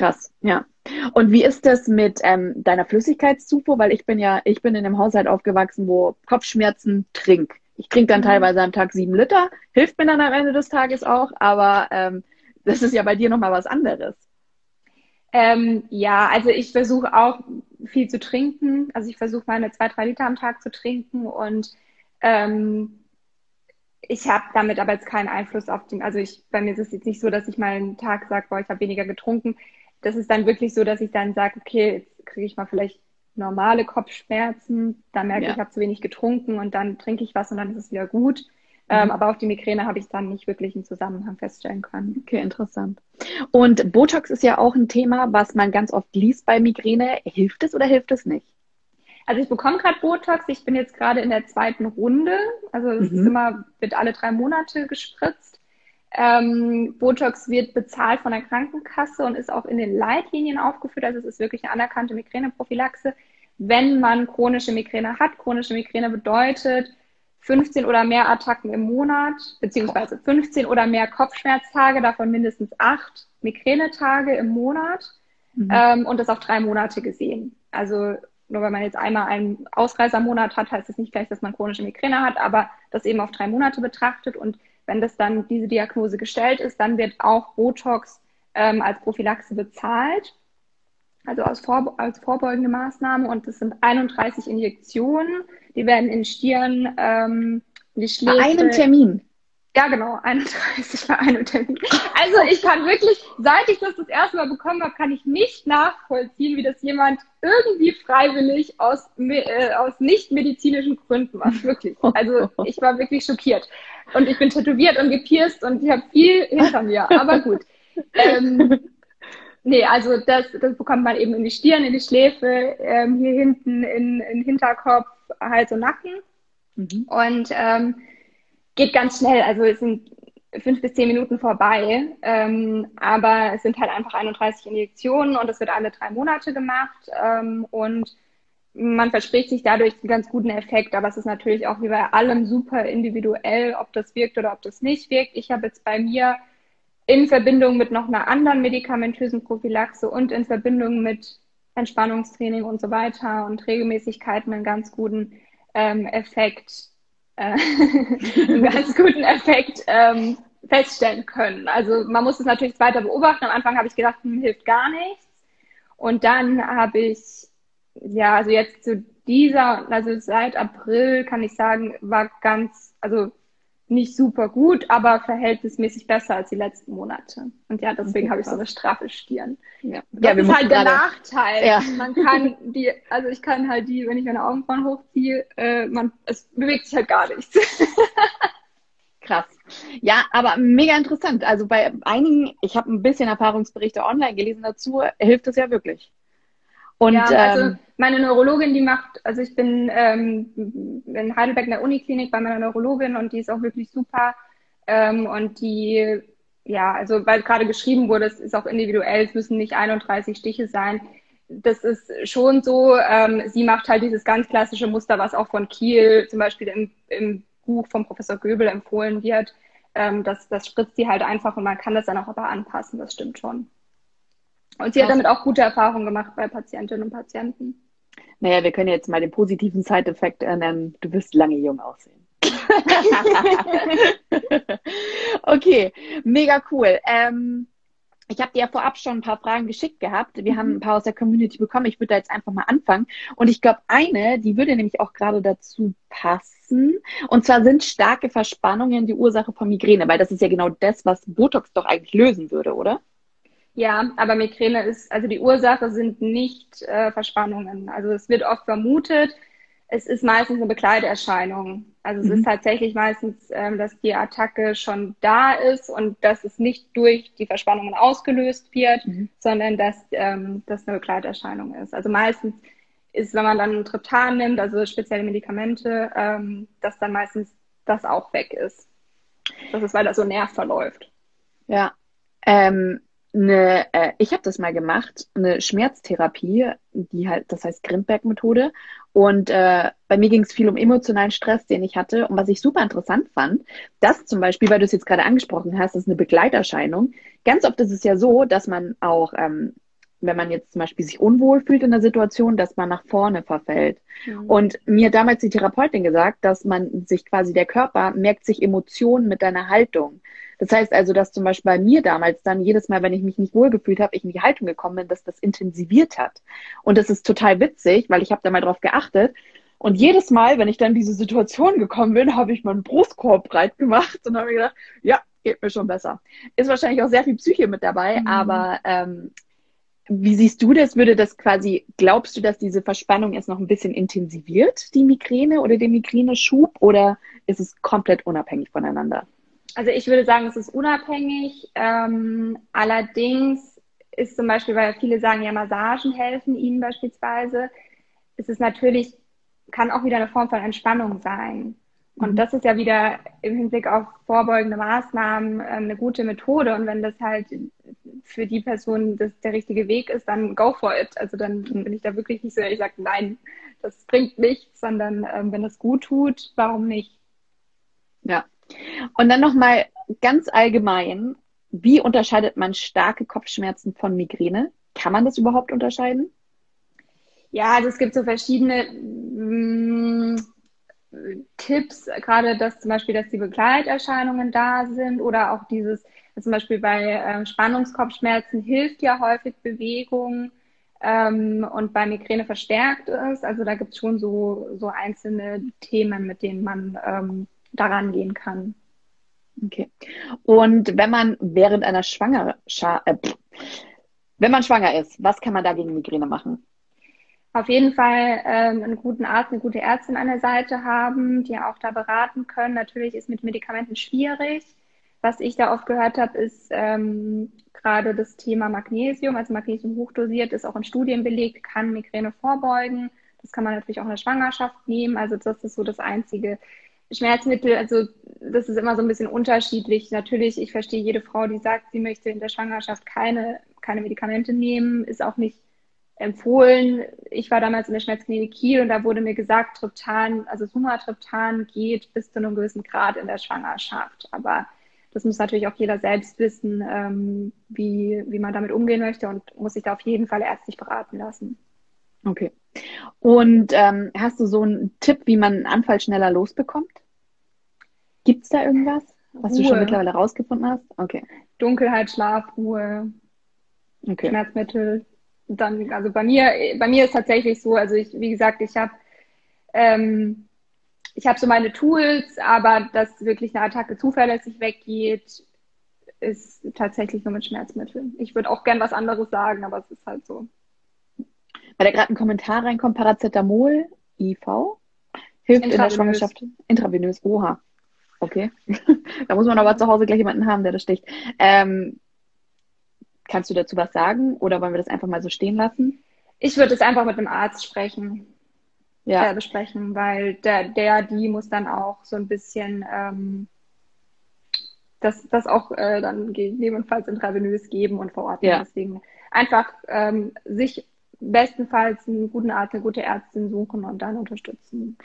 Krass, ja. Und wie ist das mit ähm, deiner Flüssigkeitszufuhr? Weil ich bin ja, ich bin in einem Haushalt aufgewachsen, wo Kopfschmerzen trink. Ich trinke dann mhm. teilweise am Tag sieben Liter, hilft mir dann am Ende des Tages auch, aber ähm, das ist ja bei dir nochmal was anderes. Ähm, ja, also ich versuche auch viel zu trinken. Also ich versuche meine zwei, drei Liter am Tag zu trinken und ähm, ich habe damit aber jetzt keinen Einfluss auf den, also ich, bei mir ist es jetzt nicht so, dass ich mal einen Tag sage, boah, ich habe weniger getrunken. Das ist dann wirklich so, dass ich dann sage, okay, jetzt kriege ich mal vielleicht normale Kopfschmerzen, dann merke ja. ich, ich habe zu wenig getrunken und dann trinke ich was und dann ist es wieder gut. Ähm, mhm. aber auch die Migräne habe ich dann nicht wirklich einen Zusammenhang feststellen können. Okay, interessant. Und Botox ist ja auch ein Thema, was man ganz oft liest bei Migräne. Hilft es oder hilft es nicht? Also ich bekomme gerade Botox. Ich bin jetzt gerade in der zweiten Runde. Also es mhm. ist immer, wird alle drei Monate gespritzt. Ähm, Botox wird bezahlt von der Krankenkasse und ist auch in den Leitlinien aufgeführt. Also es ist wirklich eine anerkannte Migräneprophylaxe. Wenn man chronische Migräne hat, chronische Migräne bedeutet, 15 oder mehr Attacken im Monat, beziehungsweise 15 oder mehr Kopfschmerztage, davon mindestens acht Migränetage im Monat mhm. ähm, und das auf drei Monate gesehen. Also nur weil man jetzt einmal einen Ausreißermonat hat, heißt das nicht gleich, dass man chronische Migräne hat, aber das eben auf drei Monate betrachtet. Und wenn das dann diese Diagnose gestellt ist, dann wird auch Botox ähm, als Prophylaxe bezahlt, also als, vor, als vorbeugende Maßnahme. Und das sind 31 Injektionen, die werden in Stirn, ähm, in die Schläfe. Bei einem Termin. Ja, genau, 31 bei einem Termin. Also ich kann wirklich, seit ich das das erste Mal bekommen habe, kann ich nicht nachvollziehen, wie das jemand irgendwie freiwillig aus, äh, aus nicht medizinischen Gründen macht. Wirklich. Also ich war wirklich schockiert. Und ich bin tätowiert und gepierst und ich habe viel hinter mir. Aber gut. Ähm, nee, also das, das bekommt man eben in die Stirn, in die Schläfe, ähm, hier hinten in, in Hinterkopf, Hals und Nacken. Mhm. Und ähm, geht ganz schnell. Also es sind fünf bis zehn Minuten vorbei. Ähm, aber es sind halt einfach 31 Injektionen und es wird alle drei Monate gemacht. Ähm, und man verspricht sich dadurch einen ganz guten Effekt, aber es ist natürlich auch wie bei allem super individuell, ob das wirkt oder ob das nicht wirkt. Ich habe jetzt bei mir in Verbindung mit noch einer anderen medikamentösen Prophylaxe und in Verbindung mit Entspannungstraining und so weiter und Regelmäßigkeiten einen ganz guten ähm, Effekt äh, einen ganz guten Effekt ähm, feststellen können. Also man muss es natürlich weiter beobachten. Am Anfang habe ich gedacht, hm, hilft gar nichts. Und dann habe ich, ja, also jetzt zu dieser, also seit April kann ich sagen, war ganz, also nicht super gut, aber verhältnismäßig besser als die letzten Monate. Und ja, deswegen okay, habe ich so eine straffe Stirn. Ja, das ja, ist halt der Nachteil. Ja. Man kann die, also ich kann halt die, wenn ich meine Augenbrauen hochziehe, äh, man, es bewegt sich halt gar nichts. Krass. Ja, aber mega interessant. Also bei einigen, ich habe ein bisschen Erfahrungsberichte online gelesen dazu, hilft es ja wirklich. Und, ja, also ähm, meine Neurologin, die macht, also ich bin ähm, in Heidelberg in der Uniklinik bei meiner Neurologin und die ist auch wirklich super. Ähm, und die, ja, also weil gerade geschrieben wurde, es ist auch individuell, es müssen nicht 31 Stiche sein. Das ist schon so, ähm, sie macht halt dieses ganz klassische Muster, was auch von Kiel zum Beispiel im, im Buch von Professor Göbel empfohlen wird. Ähm, das, das spritzt sie halt einfach und man kann das dann auch aber anpassen, das stimmt schon. Und sie hat damit auch gute Erfahrungen gemacht bei Patientinnen und Patienten. Naja, wir können jetzt mal den positiven Side-Effekt nennen. Du wirst lange jung aussehen. okay, mega cool. Ähm, ich habe dir ja vorab schon ein paar Fragen geschickt gehabt. Wir mhm. haben ein paar aus der Community bekommen. Ich würde da jetzt einfach mal anfangen. Und ich glaube, eine, die würde nämlich auch gerade dazu passen. Und zwar sind starke Verspannungen die Ursache von Migräne, weil das ist ja genau das, was Botox doch eigentlich lösen würde, oder? Ja, aber Migräne ist, also die Ursache sind nicht äh, Verspannungen. Also es wird oft vermutet, es ist meistens eine Begleiterscheinung. Also mhm. es ist tatsächlich meistens, ähm, dass die Attacke schon da ist und dass es nicht durch die Verspannungen ausgelöst wird, mhm. sondern dass ähm, das eine Begleiterscheinung ist. Also meistens ist, wenn man dann ein Triptan nimmt, also spezielle Medikamente, ähm, dass dann meistens das auch weg ist. Das ist, weil das so Nerv verläuft. Ja. Ähm, eine, äh, ich habe das mal gemacht, eine Schmerztherapie, die halt, das heißt Grimberg-Methode. Und äh, bei mir ging es viel um emotionalen Stress, den ich hatte. Und was ich super interessant fand, dass zum Beispiel, weil du es jetzt gerade angesprochen hast, das ist eine Begleiterscheinung. Ganz oft ist es ja so, dass man auch, ähm, wenn man jetzt zum Beispiel sich unwohl fühlt in der Situation, dass man nach vorne verfällt. Mhm. Und mir hat damals die Therapeutin gesagt, dass man sich quasi der Körper merkt sich Emotionen mit deiner Haltung. Das heißt also, dass zum Beispiel bei mir damals dann jedes Mal, wenn ich mich nicht wohlgefühlt habe, ich in die Haltung gekommen bin, dass das intensiviert hat. Und das ist total witzig, weil ich habe da mal drauf geachtet. Und jedes Mal, wenn ich dann in diese Situation gekommen bin, habe ich meinen Brustkorb breit gemacht und habe gedacht, ja, geht mir schon besser. Ist wahrscheinlich auch sehr viel Psyche mit dabei, mhm. aber ähm, wie siehst du das? Würde das quasi, glaubst du, dass diese Verspannung jetzt noch ein bisschen intensiviert, die Migräne oder den Migräneschub, oder ist es komplett unabhängig voneinander? Also ich würde sagen, es ist unabhängig. Ähm, allerdings ist zum Beispiel, weil viele sagen, ja, Massagen helfen ihnen beispielsweise, ist es natürlich, kann auch wieder eine Form von Entspannung sein. Und mhm. das ist ja wieder im Hinblick auf vorbeugende Maßnahmen äh, eine gute Methode. Und wenn das halt für die Person das der richtige Weg ist, dann go for it. Also dann bin ich da wirklich nicht so, ich sage, nein, das bringt nichts, sondern ähm, wenn es gut tut, warum nicht? Ja, und dann nochmal ganz allgemein, wie unterscheidet man starke Kopfschmerzen von Migräne? Kann man das überhaupt unterscheiden? Ja, also es gibt so verschiedene, mm, Tipps, gerade dass zum Beispiel, dass die Begleiterscheinungen da sind oder auch dieses, zum Beispiel bei äh, Spannungskopfschmerzen hilft ja häufig Bewegung ähm, und bei Migräne verstärkt ist. Also da gibt es schon so, so einzelne Themen, mit denen man ähm, daran gehen kann. Okay. Und wenn man während einer Schwangerschaft, äh, wenn man schwanger ist, was kann man da gegen Migräne machen? Auf jeden Fall ähm, einen guten Arzt, eine gute Ärztin an der Seite haben, die auch da beraten können. Natürlich ist mit Medikamenten schwierig. Was ich da oft gehört habe, ist ähm, gerade das Thema Magnesium. Also Magnesium hochdosiert ist auch in Studien belegt, kann Migräne vorbeugen. Das kann man natürlich auch in der Schwangerschaft nehmen. Also das ist so das einzige Schmerzmittel. Also das ist immer so ein bisschen unterschiedlich. Natürlich, ich verstehe jede Frau, die sagt, sie möchte in der Schwangerschaft keine, keine Medikamente nehmen, ist auch nicht empfohlen. Ich war damals in der Schmerzklinik Kiel und da wurde mir gesagt, Triptan, also Sumatriptan geht bis zu einem gewissen Grad in der Schwangerschaft. Aber das muss natürlich auch jeder selbst wissen, ähm, wie, wie man damit umgehen möchte und muss sich da auf jeden Fall ärztlich beraten lassen. Okay. Und ähm, hast du so einen Tipp, wie man einen Anfall schneller losbekommt? Gibt es da irgendwas, was Ruhe. du schon mittlerweile rausgefunden hast? Okay. Dunkelheit, Schlaf, Ruhe, okay. Schmerzmittel. Dann, also bei mir, bei mir ist tatsächlich so, also ich, wie gesagt, ich habe ähm, ich habe so meine Tools, aber dass wirklich eine Attacke zuverlässig weggeht, ist tatsächlich nur mit Schmerzmitteln. Ich würde auch gern was anderes sagen, aber es ist halt so. Weil da gerade ein Kommentar reinkommt, Paracetamol, IV, hilft in der Schwangerschaft intravenös. Oha. Okay. da muss man aber zu Hause gleich jemanden haben, der das sticht. Ähm, kannst du dazu was sagen oder wollen wir das einfach mal so stehen lassen? Ich würde es einfach mit einem Arzt sprechen, ja. äh, besprechen, weil der, der, die muss dann auch so ein bisschen ähm, das, das auch äh, dann gegebenenfalls intravenös geben und verordnen. Ja. Deswegen einfach ähm, sich bestenfalls einen guten Arzt, eine gute Ärztin suchen und dann unterstützen.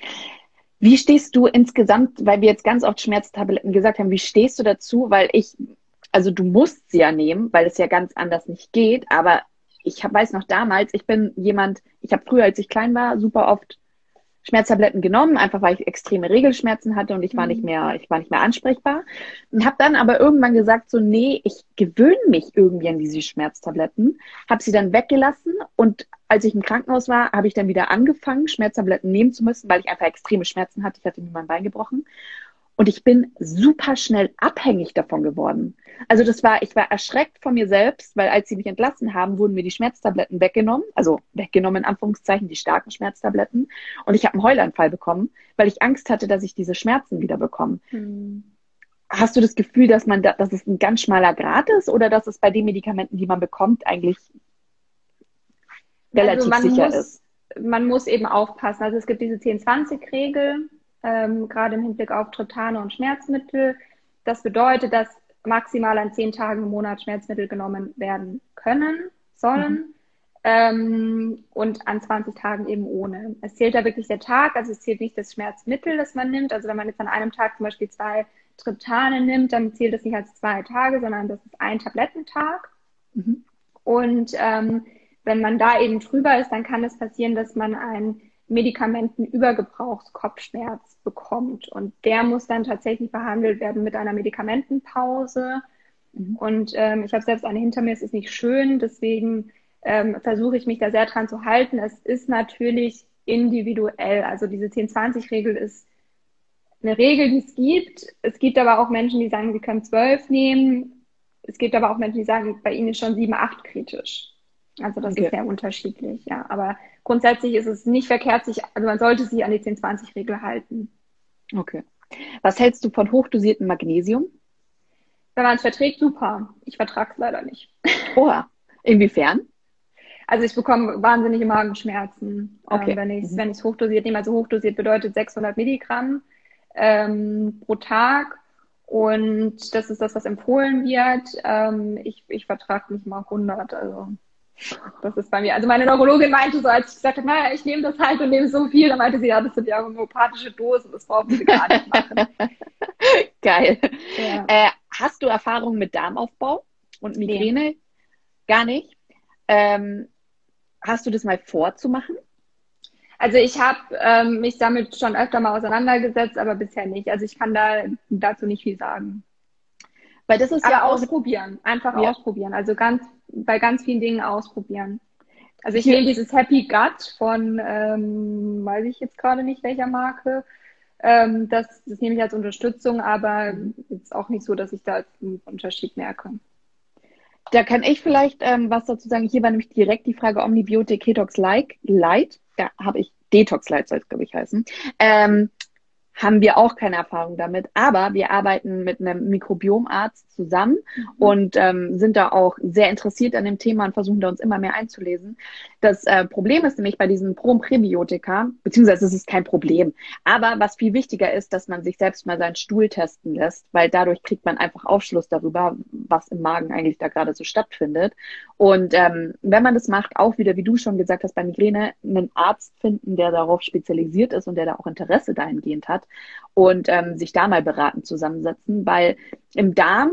Wie stehst du insgesamt, weil wir jetzt ganz oft Schmerztabletten gesagt haben, wie stehst du dazu? Weil ich, also du musst sie ja nehmen, weil es ja ganz anders nicht geht, aber ich hab, weiß noch damals, ich bin jemand, ich habe früher, als ich klein war, super oft Schmerztabletten genommen, einfach weil ich extreme Regelschmerzen hatte und ich war nicht mhm. mehr, ich war nicht mehr ansprechbar. Und habe dann aber irgendwann gesagt, so, nee, ich gewöhne mich irgendwie an diese Schmerztabletten, habe sie dann weggelassen und als ich im Krankenhaus war, habe ich dann wieder angefangen, Schmerztabletten nehmen zu müssen, weil ich einfach extreme Schmerzen hatte. Ich hatte mir mein Bein gebrochen. Und ich bin super schnell abhängig davon geworden. Also das war, ich war erschreckt von mir selbst, weil als sie mich entlassen haben, wurden mir die Schmerztabletten weggenommen, also weggenommen in Anführungszeichen, die starken Schmerztabletten. Und ich habe einen Heulanfall bekommen, weil ich Angst hatte, dass ich diese Schmerzen wieder bekomme. Hm. Hast du das Gefühl, dass man da, dass es ein ganz schmaler Grad ist oder dass es bei den Medikamenten, die man bekommt, eigentlich relativ also sicher muss, ist? Man muss eben aufpassen. Also es gibt diese 10-20-Regel, ähm, gerade im Hinblick auf Triptane und Schmerzmittel. Das bedeutet, dass maximal an zehn Tagen im Monat Schmerzmittel genommen werden können, sollen. Mhm. Ähm, und an 20 Tagen eben ohne. Es zählt da wirklich der Tag, also es zählt nicht das Schmerzmittel, das man nimmt. Also wenn man jetzt an einem Tag zum Beispiel zwei Triptane nimmt, dann zählt das nicht als zwei Tage, sondern das ist ein Tablettentag. Mhm. Und ähm, wenn man da eben drüber ist, dann kann es passieren, dass man einen Medikamentenübergebrauchskopfschmerz bekommt. Und der muss dann tatsächlich behandelt werden mit einer Medikamentenpause. Mhm. Und ähm, ich habe selbst eine hinter mir, es ist nicht schön, deswegen ähm, versuche ich mich da sehr dran zu halten. Es ist natürlich individuell. Also diese 10-20-Regel ist eine Regel, die es gibt. Es gibt aber auch Menschen, die sagen, sie können zwölf nehmen. Es gibt aber auch Menschen, die sagen, bei ihnen ist schon 7, 8 kritisch. Also das okay. ist sehr unterschiedlich, ja. Aber grundsätzlich ist es nicht verkehrt, sich, also man sollte sich an die 10-20-Regel halten. Okay. Was hältst du von hochdosiertem Magnesium? Wenn man es verträgt, super. Ich vertrage es leider nicht. Oha. Inwiefern? Also ich bekomme wahnsinnige Magenschmerzen, ähm, okay. ähm, wenn ich es mhm. wenn hochdosiert nehme. Also hochdosiert bedeutet 600 Milligramm ähm, pro Tag. Und das ist das, was empfohlen wird. Ähm, ich ich vertrage nicht mal 100. Also das ist bei mir. Also meine Neurologin meinte so, als ich gesagt habe, naja, ich nehme das halt und nehme so viel, dann meinte sie, ja, das sind ja homöopathische Dosen, das brauchen Sie gar nicht machen. Geil. Ja. Äh, hast du Erfahrung mit Darmaufbau und Migräne? Nee. Gar nicht. Ähm, hast du das mal vorzumachen? Also ich habe ähm, mich damit schon öfter mal auseinandergesetzt, aber bisher nicht. Also ich kann da dazu nicht viel sagen. Weil das ist aber ja ausprobieren, einfach ja. ausprobieren. Also ganz bei ganz vielen Dingen ausprobieren. Also ich nehme dieses Happy Gut von, ähm, weiß ich jetzt gerade nicht welcher Marke. Ähm, das, das nehme ich als Unterstützung, aber ist auch nicht so, dass ich da einen Unterschied merke. Da kann ich vielleicht ähm, was dazu sagen. Hier war nämlich direkt die Frage Omnibiotik Ketox Light. Light. Da habe ich Detox Light soll es, glaube ich, heißen. Ähm, haben wir auch keine Erfahrung damit. Aber wir arbeiten mit einem Mikrobiomarzt zusammen mhm. und ähm, sind da auch sehr interessiert an dem Thema und versuchen da uns immer mehr einzulesen. Das äh, Problem ist nämlich bei diesen Präbiotika, beziehungsweise es ist kein Problem. Aber was viel wichtiger ist, dass man sich selbst mal seinen Stuhl testen lässt, weil dadurch kriegt man einfach Aufschluss darüber, was im Magen eigentlich da gerade so stattfindet. Und ähm, wenn man das macht, auch wieder, wie du schon gesagt hast, bei Migräne, einen Arzt finden, der darauf spezialisiert ist und der da auch Interesse dahingehend hat und ähm, sich da mal beraten zusammensetzen, weil im Darm,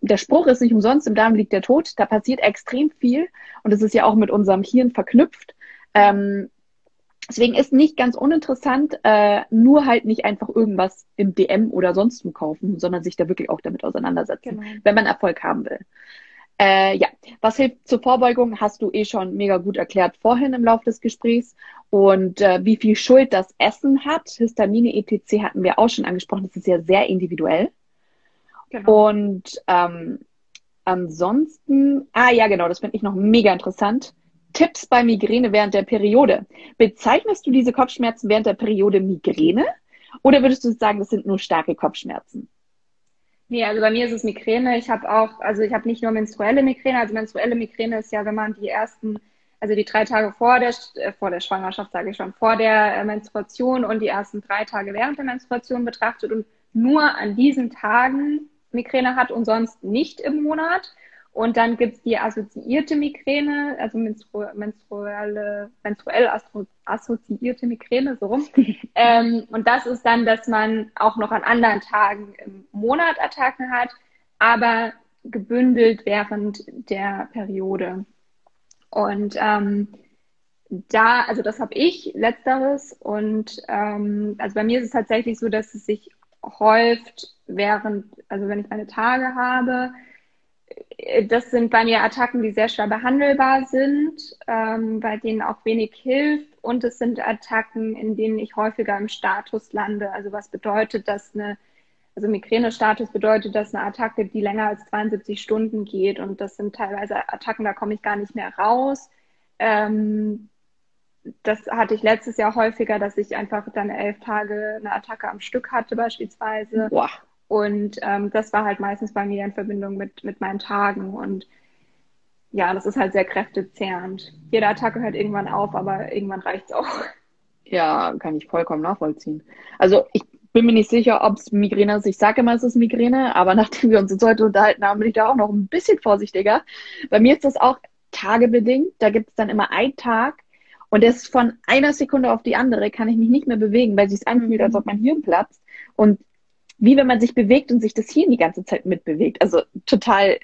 der Spruch ist nicht umsonst, im Darm liegt der Tod, da passiert extrem viel und es ist ja auch mit unserem Hirn verknüpft. Ähm, deswegen ist nicht ganz uninteressant, äh, nur halt nicht einfach irgendwas im DM oder sonst wo kaufen, sondern sich da wirklich auch damit auseinandersetzen, genau. wenn man Erfolg haben will. Äh, ja, was hilft zur Vorbeugung, hast du eh schon mega gut erklärt vorhin im Laufe des Gesprächs. Und äh, wie viel Schuld das Essen hat, Histamine etc. hatten wir auch schon angesprochen, das ist ja sehr individuell. Genau. Und ähm, ansonsten, ah ja, genau, das finde ich noch mega interessant. Tipps bei Migräne während der Periode. Bezeichnest du diese Kopfschmerzen während der Periode Migräne? Oder würdest du sagen, das sind nur starke Kopfschmerzen? Nee, also bei mir ist es Migräne. Ich habe auch, also ich habe nicht nur menstruelle Migräne. Also menstruelle Migräne ist ja, wenn man die ersten, also die drei Tage vor der, äh, vor der Schwangerschaft, sage ich schon, vor der äh, Menstruation und die ersten drei Tage während der Menstruation betrachtet und nur an diesen Tagen Migräne hat und sonst nicht im Monat. Und dann gibt's die assoziierte Migräne, also menstru menstruelle, menstruell assoziierte Migräne, so rum. ähm, und das ist dann, dass man auch noch an anderen Tagen im Monat Attacken hat, aber gebündelt während der Periode. Und ähm, da, also das habe ich letzteres und ähm, also bei mir ist es tatsächlich so, dass es sich häuft während, also wenn ich meine Tage habe, das sind bei mir Attacken, die sehr schwer behandelbar sind, ähm, bei denen auch wenig hilft. Und es sind Attacken, in denen ich häufiger im Status lande. Also was bedeutet das eine, also Migränestatus bedeutet, dass eine Attacke, die länger als 72 Stunden geht. Und das sind teilweise Attacken, da komme ich gar nicht mehr raus. Ähm, das hatte ich letztes Jahr häufiger, dass ich einfach dann elf Tage eine Attacke am Stück hatte beispielsweise. Boah. Und ähm, das war halt meistens bei mir in Verbindung mit, mit meinen Tagen. Und ja, das ist halt sehr kräftezehrend. Jede Attacke hört irgendwann auf, aber irgendwann reicht's auch. Ja, kann ich vollkommen nachvollziehen. Also ich bin mir nicht sicher, ob es Migräne ist. Ich sage immer, es ist Migräne, aber nachdem wir uns jetzt heute unterhalten haben, bin ich da auch noch ein bisschen vorsichtiger. Bei mir ist das auch tagebedingt. Da gibt es dann immer einen Tag und das von einer Sekunde auf die andere kann ich mich nicht mehr bewegen, weil es sich anfühlt, als ob mein Hirn platzt. Und wie wenn man sich bewegt und sich das Hirn die ganze Zeit mitbewegt. Also total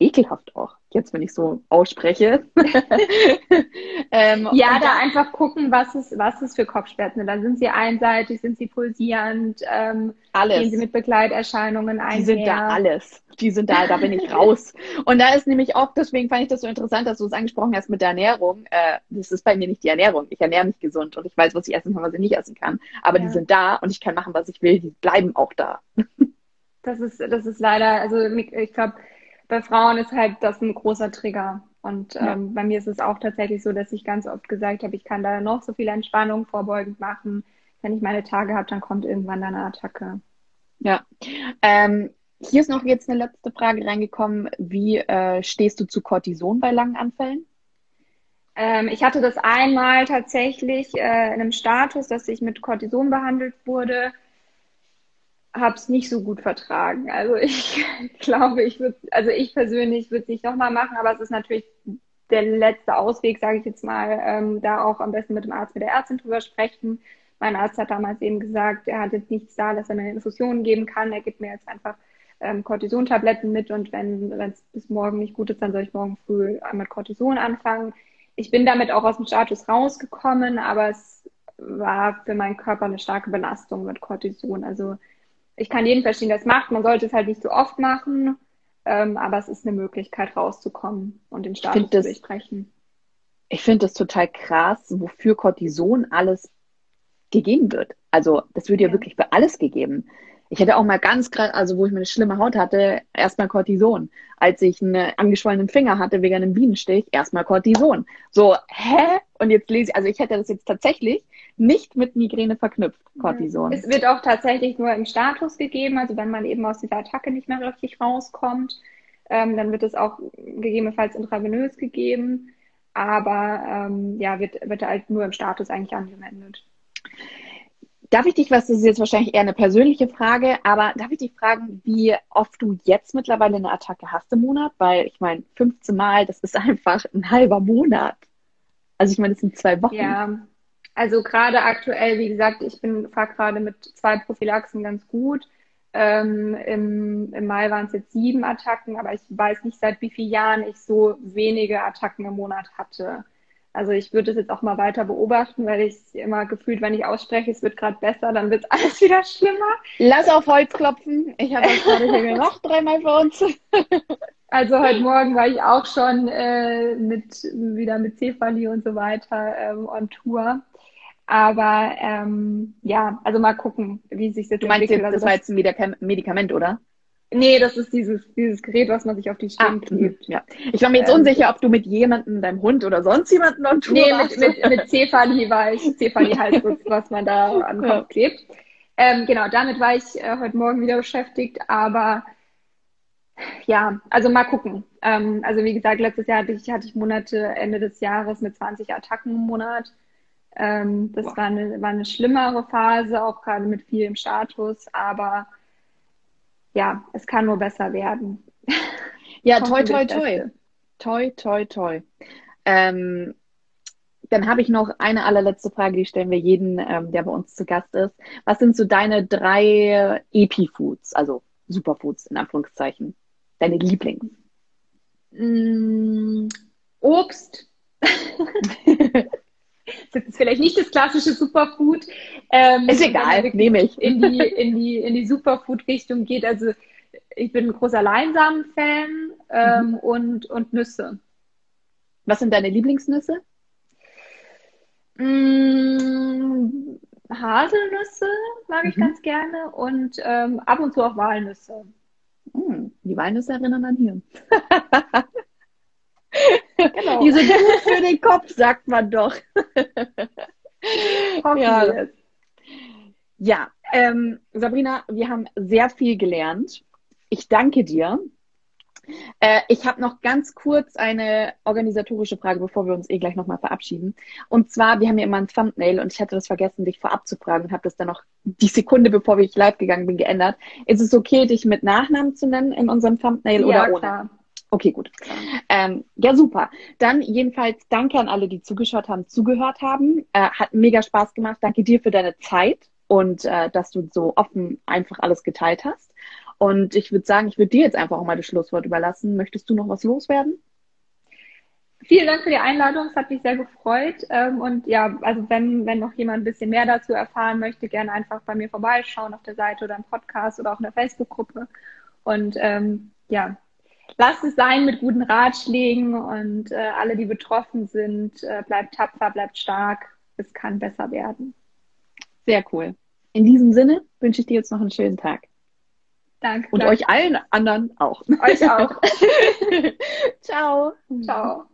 ekelhaft auch, jetzt wenn ich so ausspreche. ähm, ja, da einfach gucken, was ist, was ist für Kopfschmerzen. Dann sind sie einseitig, sind sie pulsierend, ähm, alles. gehen sie mit Begleiterscheinungen ein. Die sind da alles. Die sind da, da bin ich raus. Und da ist nämlich auch, deswegen fand ich das so interessant, dass du es angesprochen hast mit der Ernährung. Äh, das ist bei mir nicht die Ernährung. Ich ernähre mich gesund und ich weiß, was ich essen kann, was ich nicht essen kann. Aber ja. die sind da und ich kann machen, was ich will. Die bleiben auch da. Das ist, das ist leider, also ich glaube, bei Frauen ist halt das ein großer Trigger. Und ja. ähm, bei mir ist es auch tatsächlich so, dass ich ganz oft gesagt habe, ich kann da noch so viel Entspannung vorbeugend machen. Wenn ich meine Tage habe, dann kommt irgendwann eine Attacke. Ja. Ähm, hier ist noch jetzt eine letzte Frage reingekommen. Wie äh, stehst du zu Cortison bei langen Anfällen? Ähm, ich hatte das einmal tatsächlich äh, in einem Status, dass ich mit Cortison behandelt wurde habe es nicht so gut vertragen. Also ich glaube, ich würde, also ich persönlich würde es nicht nochmal machen, aber es ist natürlich der letzte Ausweg, sage ich jetzt mal, ähm, da auch am besten mit dem Arzt, mit der Ärztin drüber sprechen. Mein Arzt hat damals eben gesagt, er hat jetzt nichts da, dass er mir eine Infusion geben kann. Er gibt mir jetzt einfach ähm, Cortisontabletten mit und wenn es bis morgen nicht gut ist, dann soll ich morgen früh mit Cortison anfangen. Ich bin damit auch aus dem Status rausgekommen, aber es war für meinen Körper eine starke Belastung mit Cortison. Also ich kann jeden verstehen, der es macht. Man sollte es halt nicht so oft machen, ähm, aber es ist eine Möglichkeit rauszukommen und den Status zu durchbrechen. Ich finde das total krass, wofür Cortison alles gegeben wird. Also das wird ja, ja wirklich für alles gegeben. Ich hätte auch mal ganz gerade, also wo ich meine schlimme Haut hatte, erstmal Cortison. Als ich einen angeschwollenen Finger hatte wegen einem Bienenstich, erstmal Cortison. So, hä? Und jetzt lese ich, also ich hätte das jetzt tatsächlich nicht mit Migräne verknüpft, Cortison. Es wird auch tatsächlich nur im Status gegeben, also wenn man eben aus dieser Attacke nicht mehr richtig rauskommt, ähm, dann wird es auch gegebenenfalls intravenös gegeben. Aber ähm, ja, wird, wird halt nur im Status eigentlich angewendet. Darf ich dich, was das ist jetzt wahrscheinlich eher eine persönliche Frage, aber darf ich dich fragen, wie oft du jetzt mittlerweile eine Attacke hast im Monat? Weil ich meine, 15 Mal, das ist einfach ein halber Monat. Also ich meine, das sind zwei Wochen. Ja, also gerade aktuell, wie gesagt, ich bin fahre gerade mit zwei Prophylaxen ganz gut. Ähm, im, Im Mai waren es jetzt sieben Attacken, aber ich weiß nicht, seit wie vielen Jahren ich so wenige Attacken im Monat hatte. Also ich würde es jetzt auch mal weiter beobachten, weil ich immer gefühlt, wenn ich ausspreche, es wird gerade besser, dann wird alles wieder schlimmer. Lass auf Holz klopfen. Ich habe das gerade hier noch dreimal für uns. Also heute Morgen war ich auch schon äh, mit wieder mit Cephalie und so weiter ähm, on Tour. Aber ähm, ja, also mal gucken, wie sich das du meinst entwickelt. Jetzt, das also war jetzt ein Medikament, oder? Nee, das ist dieses, dieses Gerät, was man sich auf die Stirn ah, klebt. Ja. Ich war mir jetzt ähm, unsicher, ob du mit jemandem, deinem Hund oder sonst jemandem on Tour Nee, mit, mit, mit Cephalie war ich. Heißt das, was man da am Kopf klebt. Ähm, genau, damit war ich äh, heute Morgen wieder beschäftigt, aber ja, also mal gucken. Ähm, also wie gesagt, letztes Jahr hatte ich, hatte ich Monate Ende des Jahres mit 20 Attacken im Monat. Ähm, das war eine, war eine schlimmere Phase, auch gerade mit viel im Status, aber ja, es kann nur besser werden. Ja, toi, toi, toi. Toi, toi, toi. Ähm, dann habe ich noch eine allerletzte Frage, die stellen wir jeden, ähm, der bei uns zu Gast ist. Was sind so deine drei Epi-Foods, also Superfoods in Anführungszeichen? Deine Lieblings? Mm, Obst. das ist vielleicht nicht das klassische Superfood. Ähm, ist egal, nehme ich. In die, in die, in die Superfood-Richtung geht. Also ich bin ein großer Leinsamen-Fan ähm, mhm. und, und Nüsse. Was sind deine Lieblingsnüsse? Mmh, Haselnüsse mag ich mhm. ganz gerne und ähm, ab und zu auch Walnüsse. Mmh, die Walnüsse erinnern an hier. Genau. Die sind gut für den Kopf, sagt man doch. ja, ja ähm, Sabrina, wir haben sehr viel gelernt. Ich danke dir. Äh, ich habe noch ganz kurz eine organisatorische Frage, bevor wir uns eh gleich nochmal verabschieden. Und zwar, wir haben ja immer ein Thumbnail und ich hatte das vergessen, dich vorab zu fragen und habe das dann noch die Sekunde, bevor ich live gegangen bin, geändert. Ist es okay, dich mit Nachnamen zu nennen in unserem Thumbnail ja, oder ohne? Klar. Okay, gut. Ähm, ja, super. Dann jedenfalls danke an alle, die zugeschaut haben, zugehört haben. Äh, hat mega Spaß gemacht. Danke dir für deine Zeit und äh, dass du so offen einfach alles geteilt hast. Und ich würde sagen, ich würde dir jetzt einfach auch mal das Schlusswort überlassen. Möchtest du noch was loswerden? Vielen Dank für die Einladung, es hat mich sehr gefreut. Ähm, und ja, also wenn, wenn noch jemand ein bisschen mehr dazu erfahren möchte, gerne einfach bei mir vorbeischauen auf der Seite oder im Podcast oder auch in der Facebook-Gruppe. Und ähm, ja, lasst es sein mit guten Ratschlägen und äh, alle, die betroffen sind, äh, bleibt tapfer, bleibt stark. Es kann besser werden. Sehr cool. In diesem Sinne wünsche ich dir jetzt noch einen schönen Tag. Danke. Und danke. euch allen anderen auch. Euch auch. Ciao. Ciao.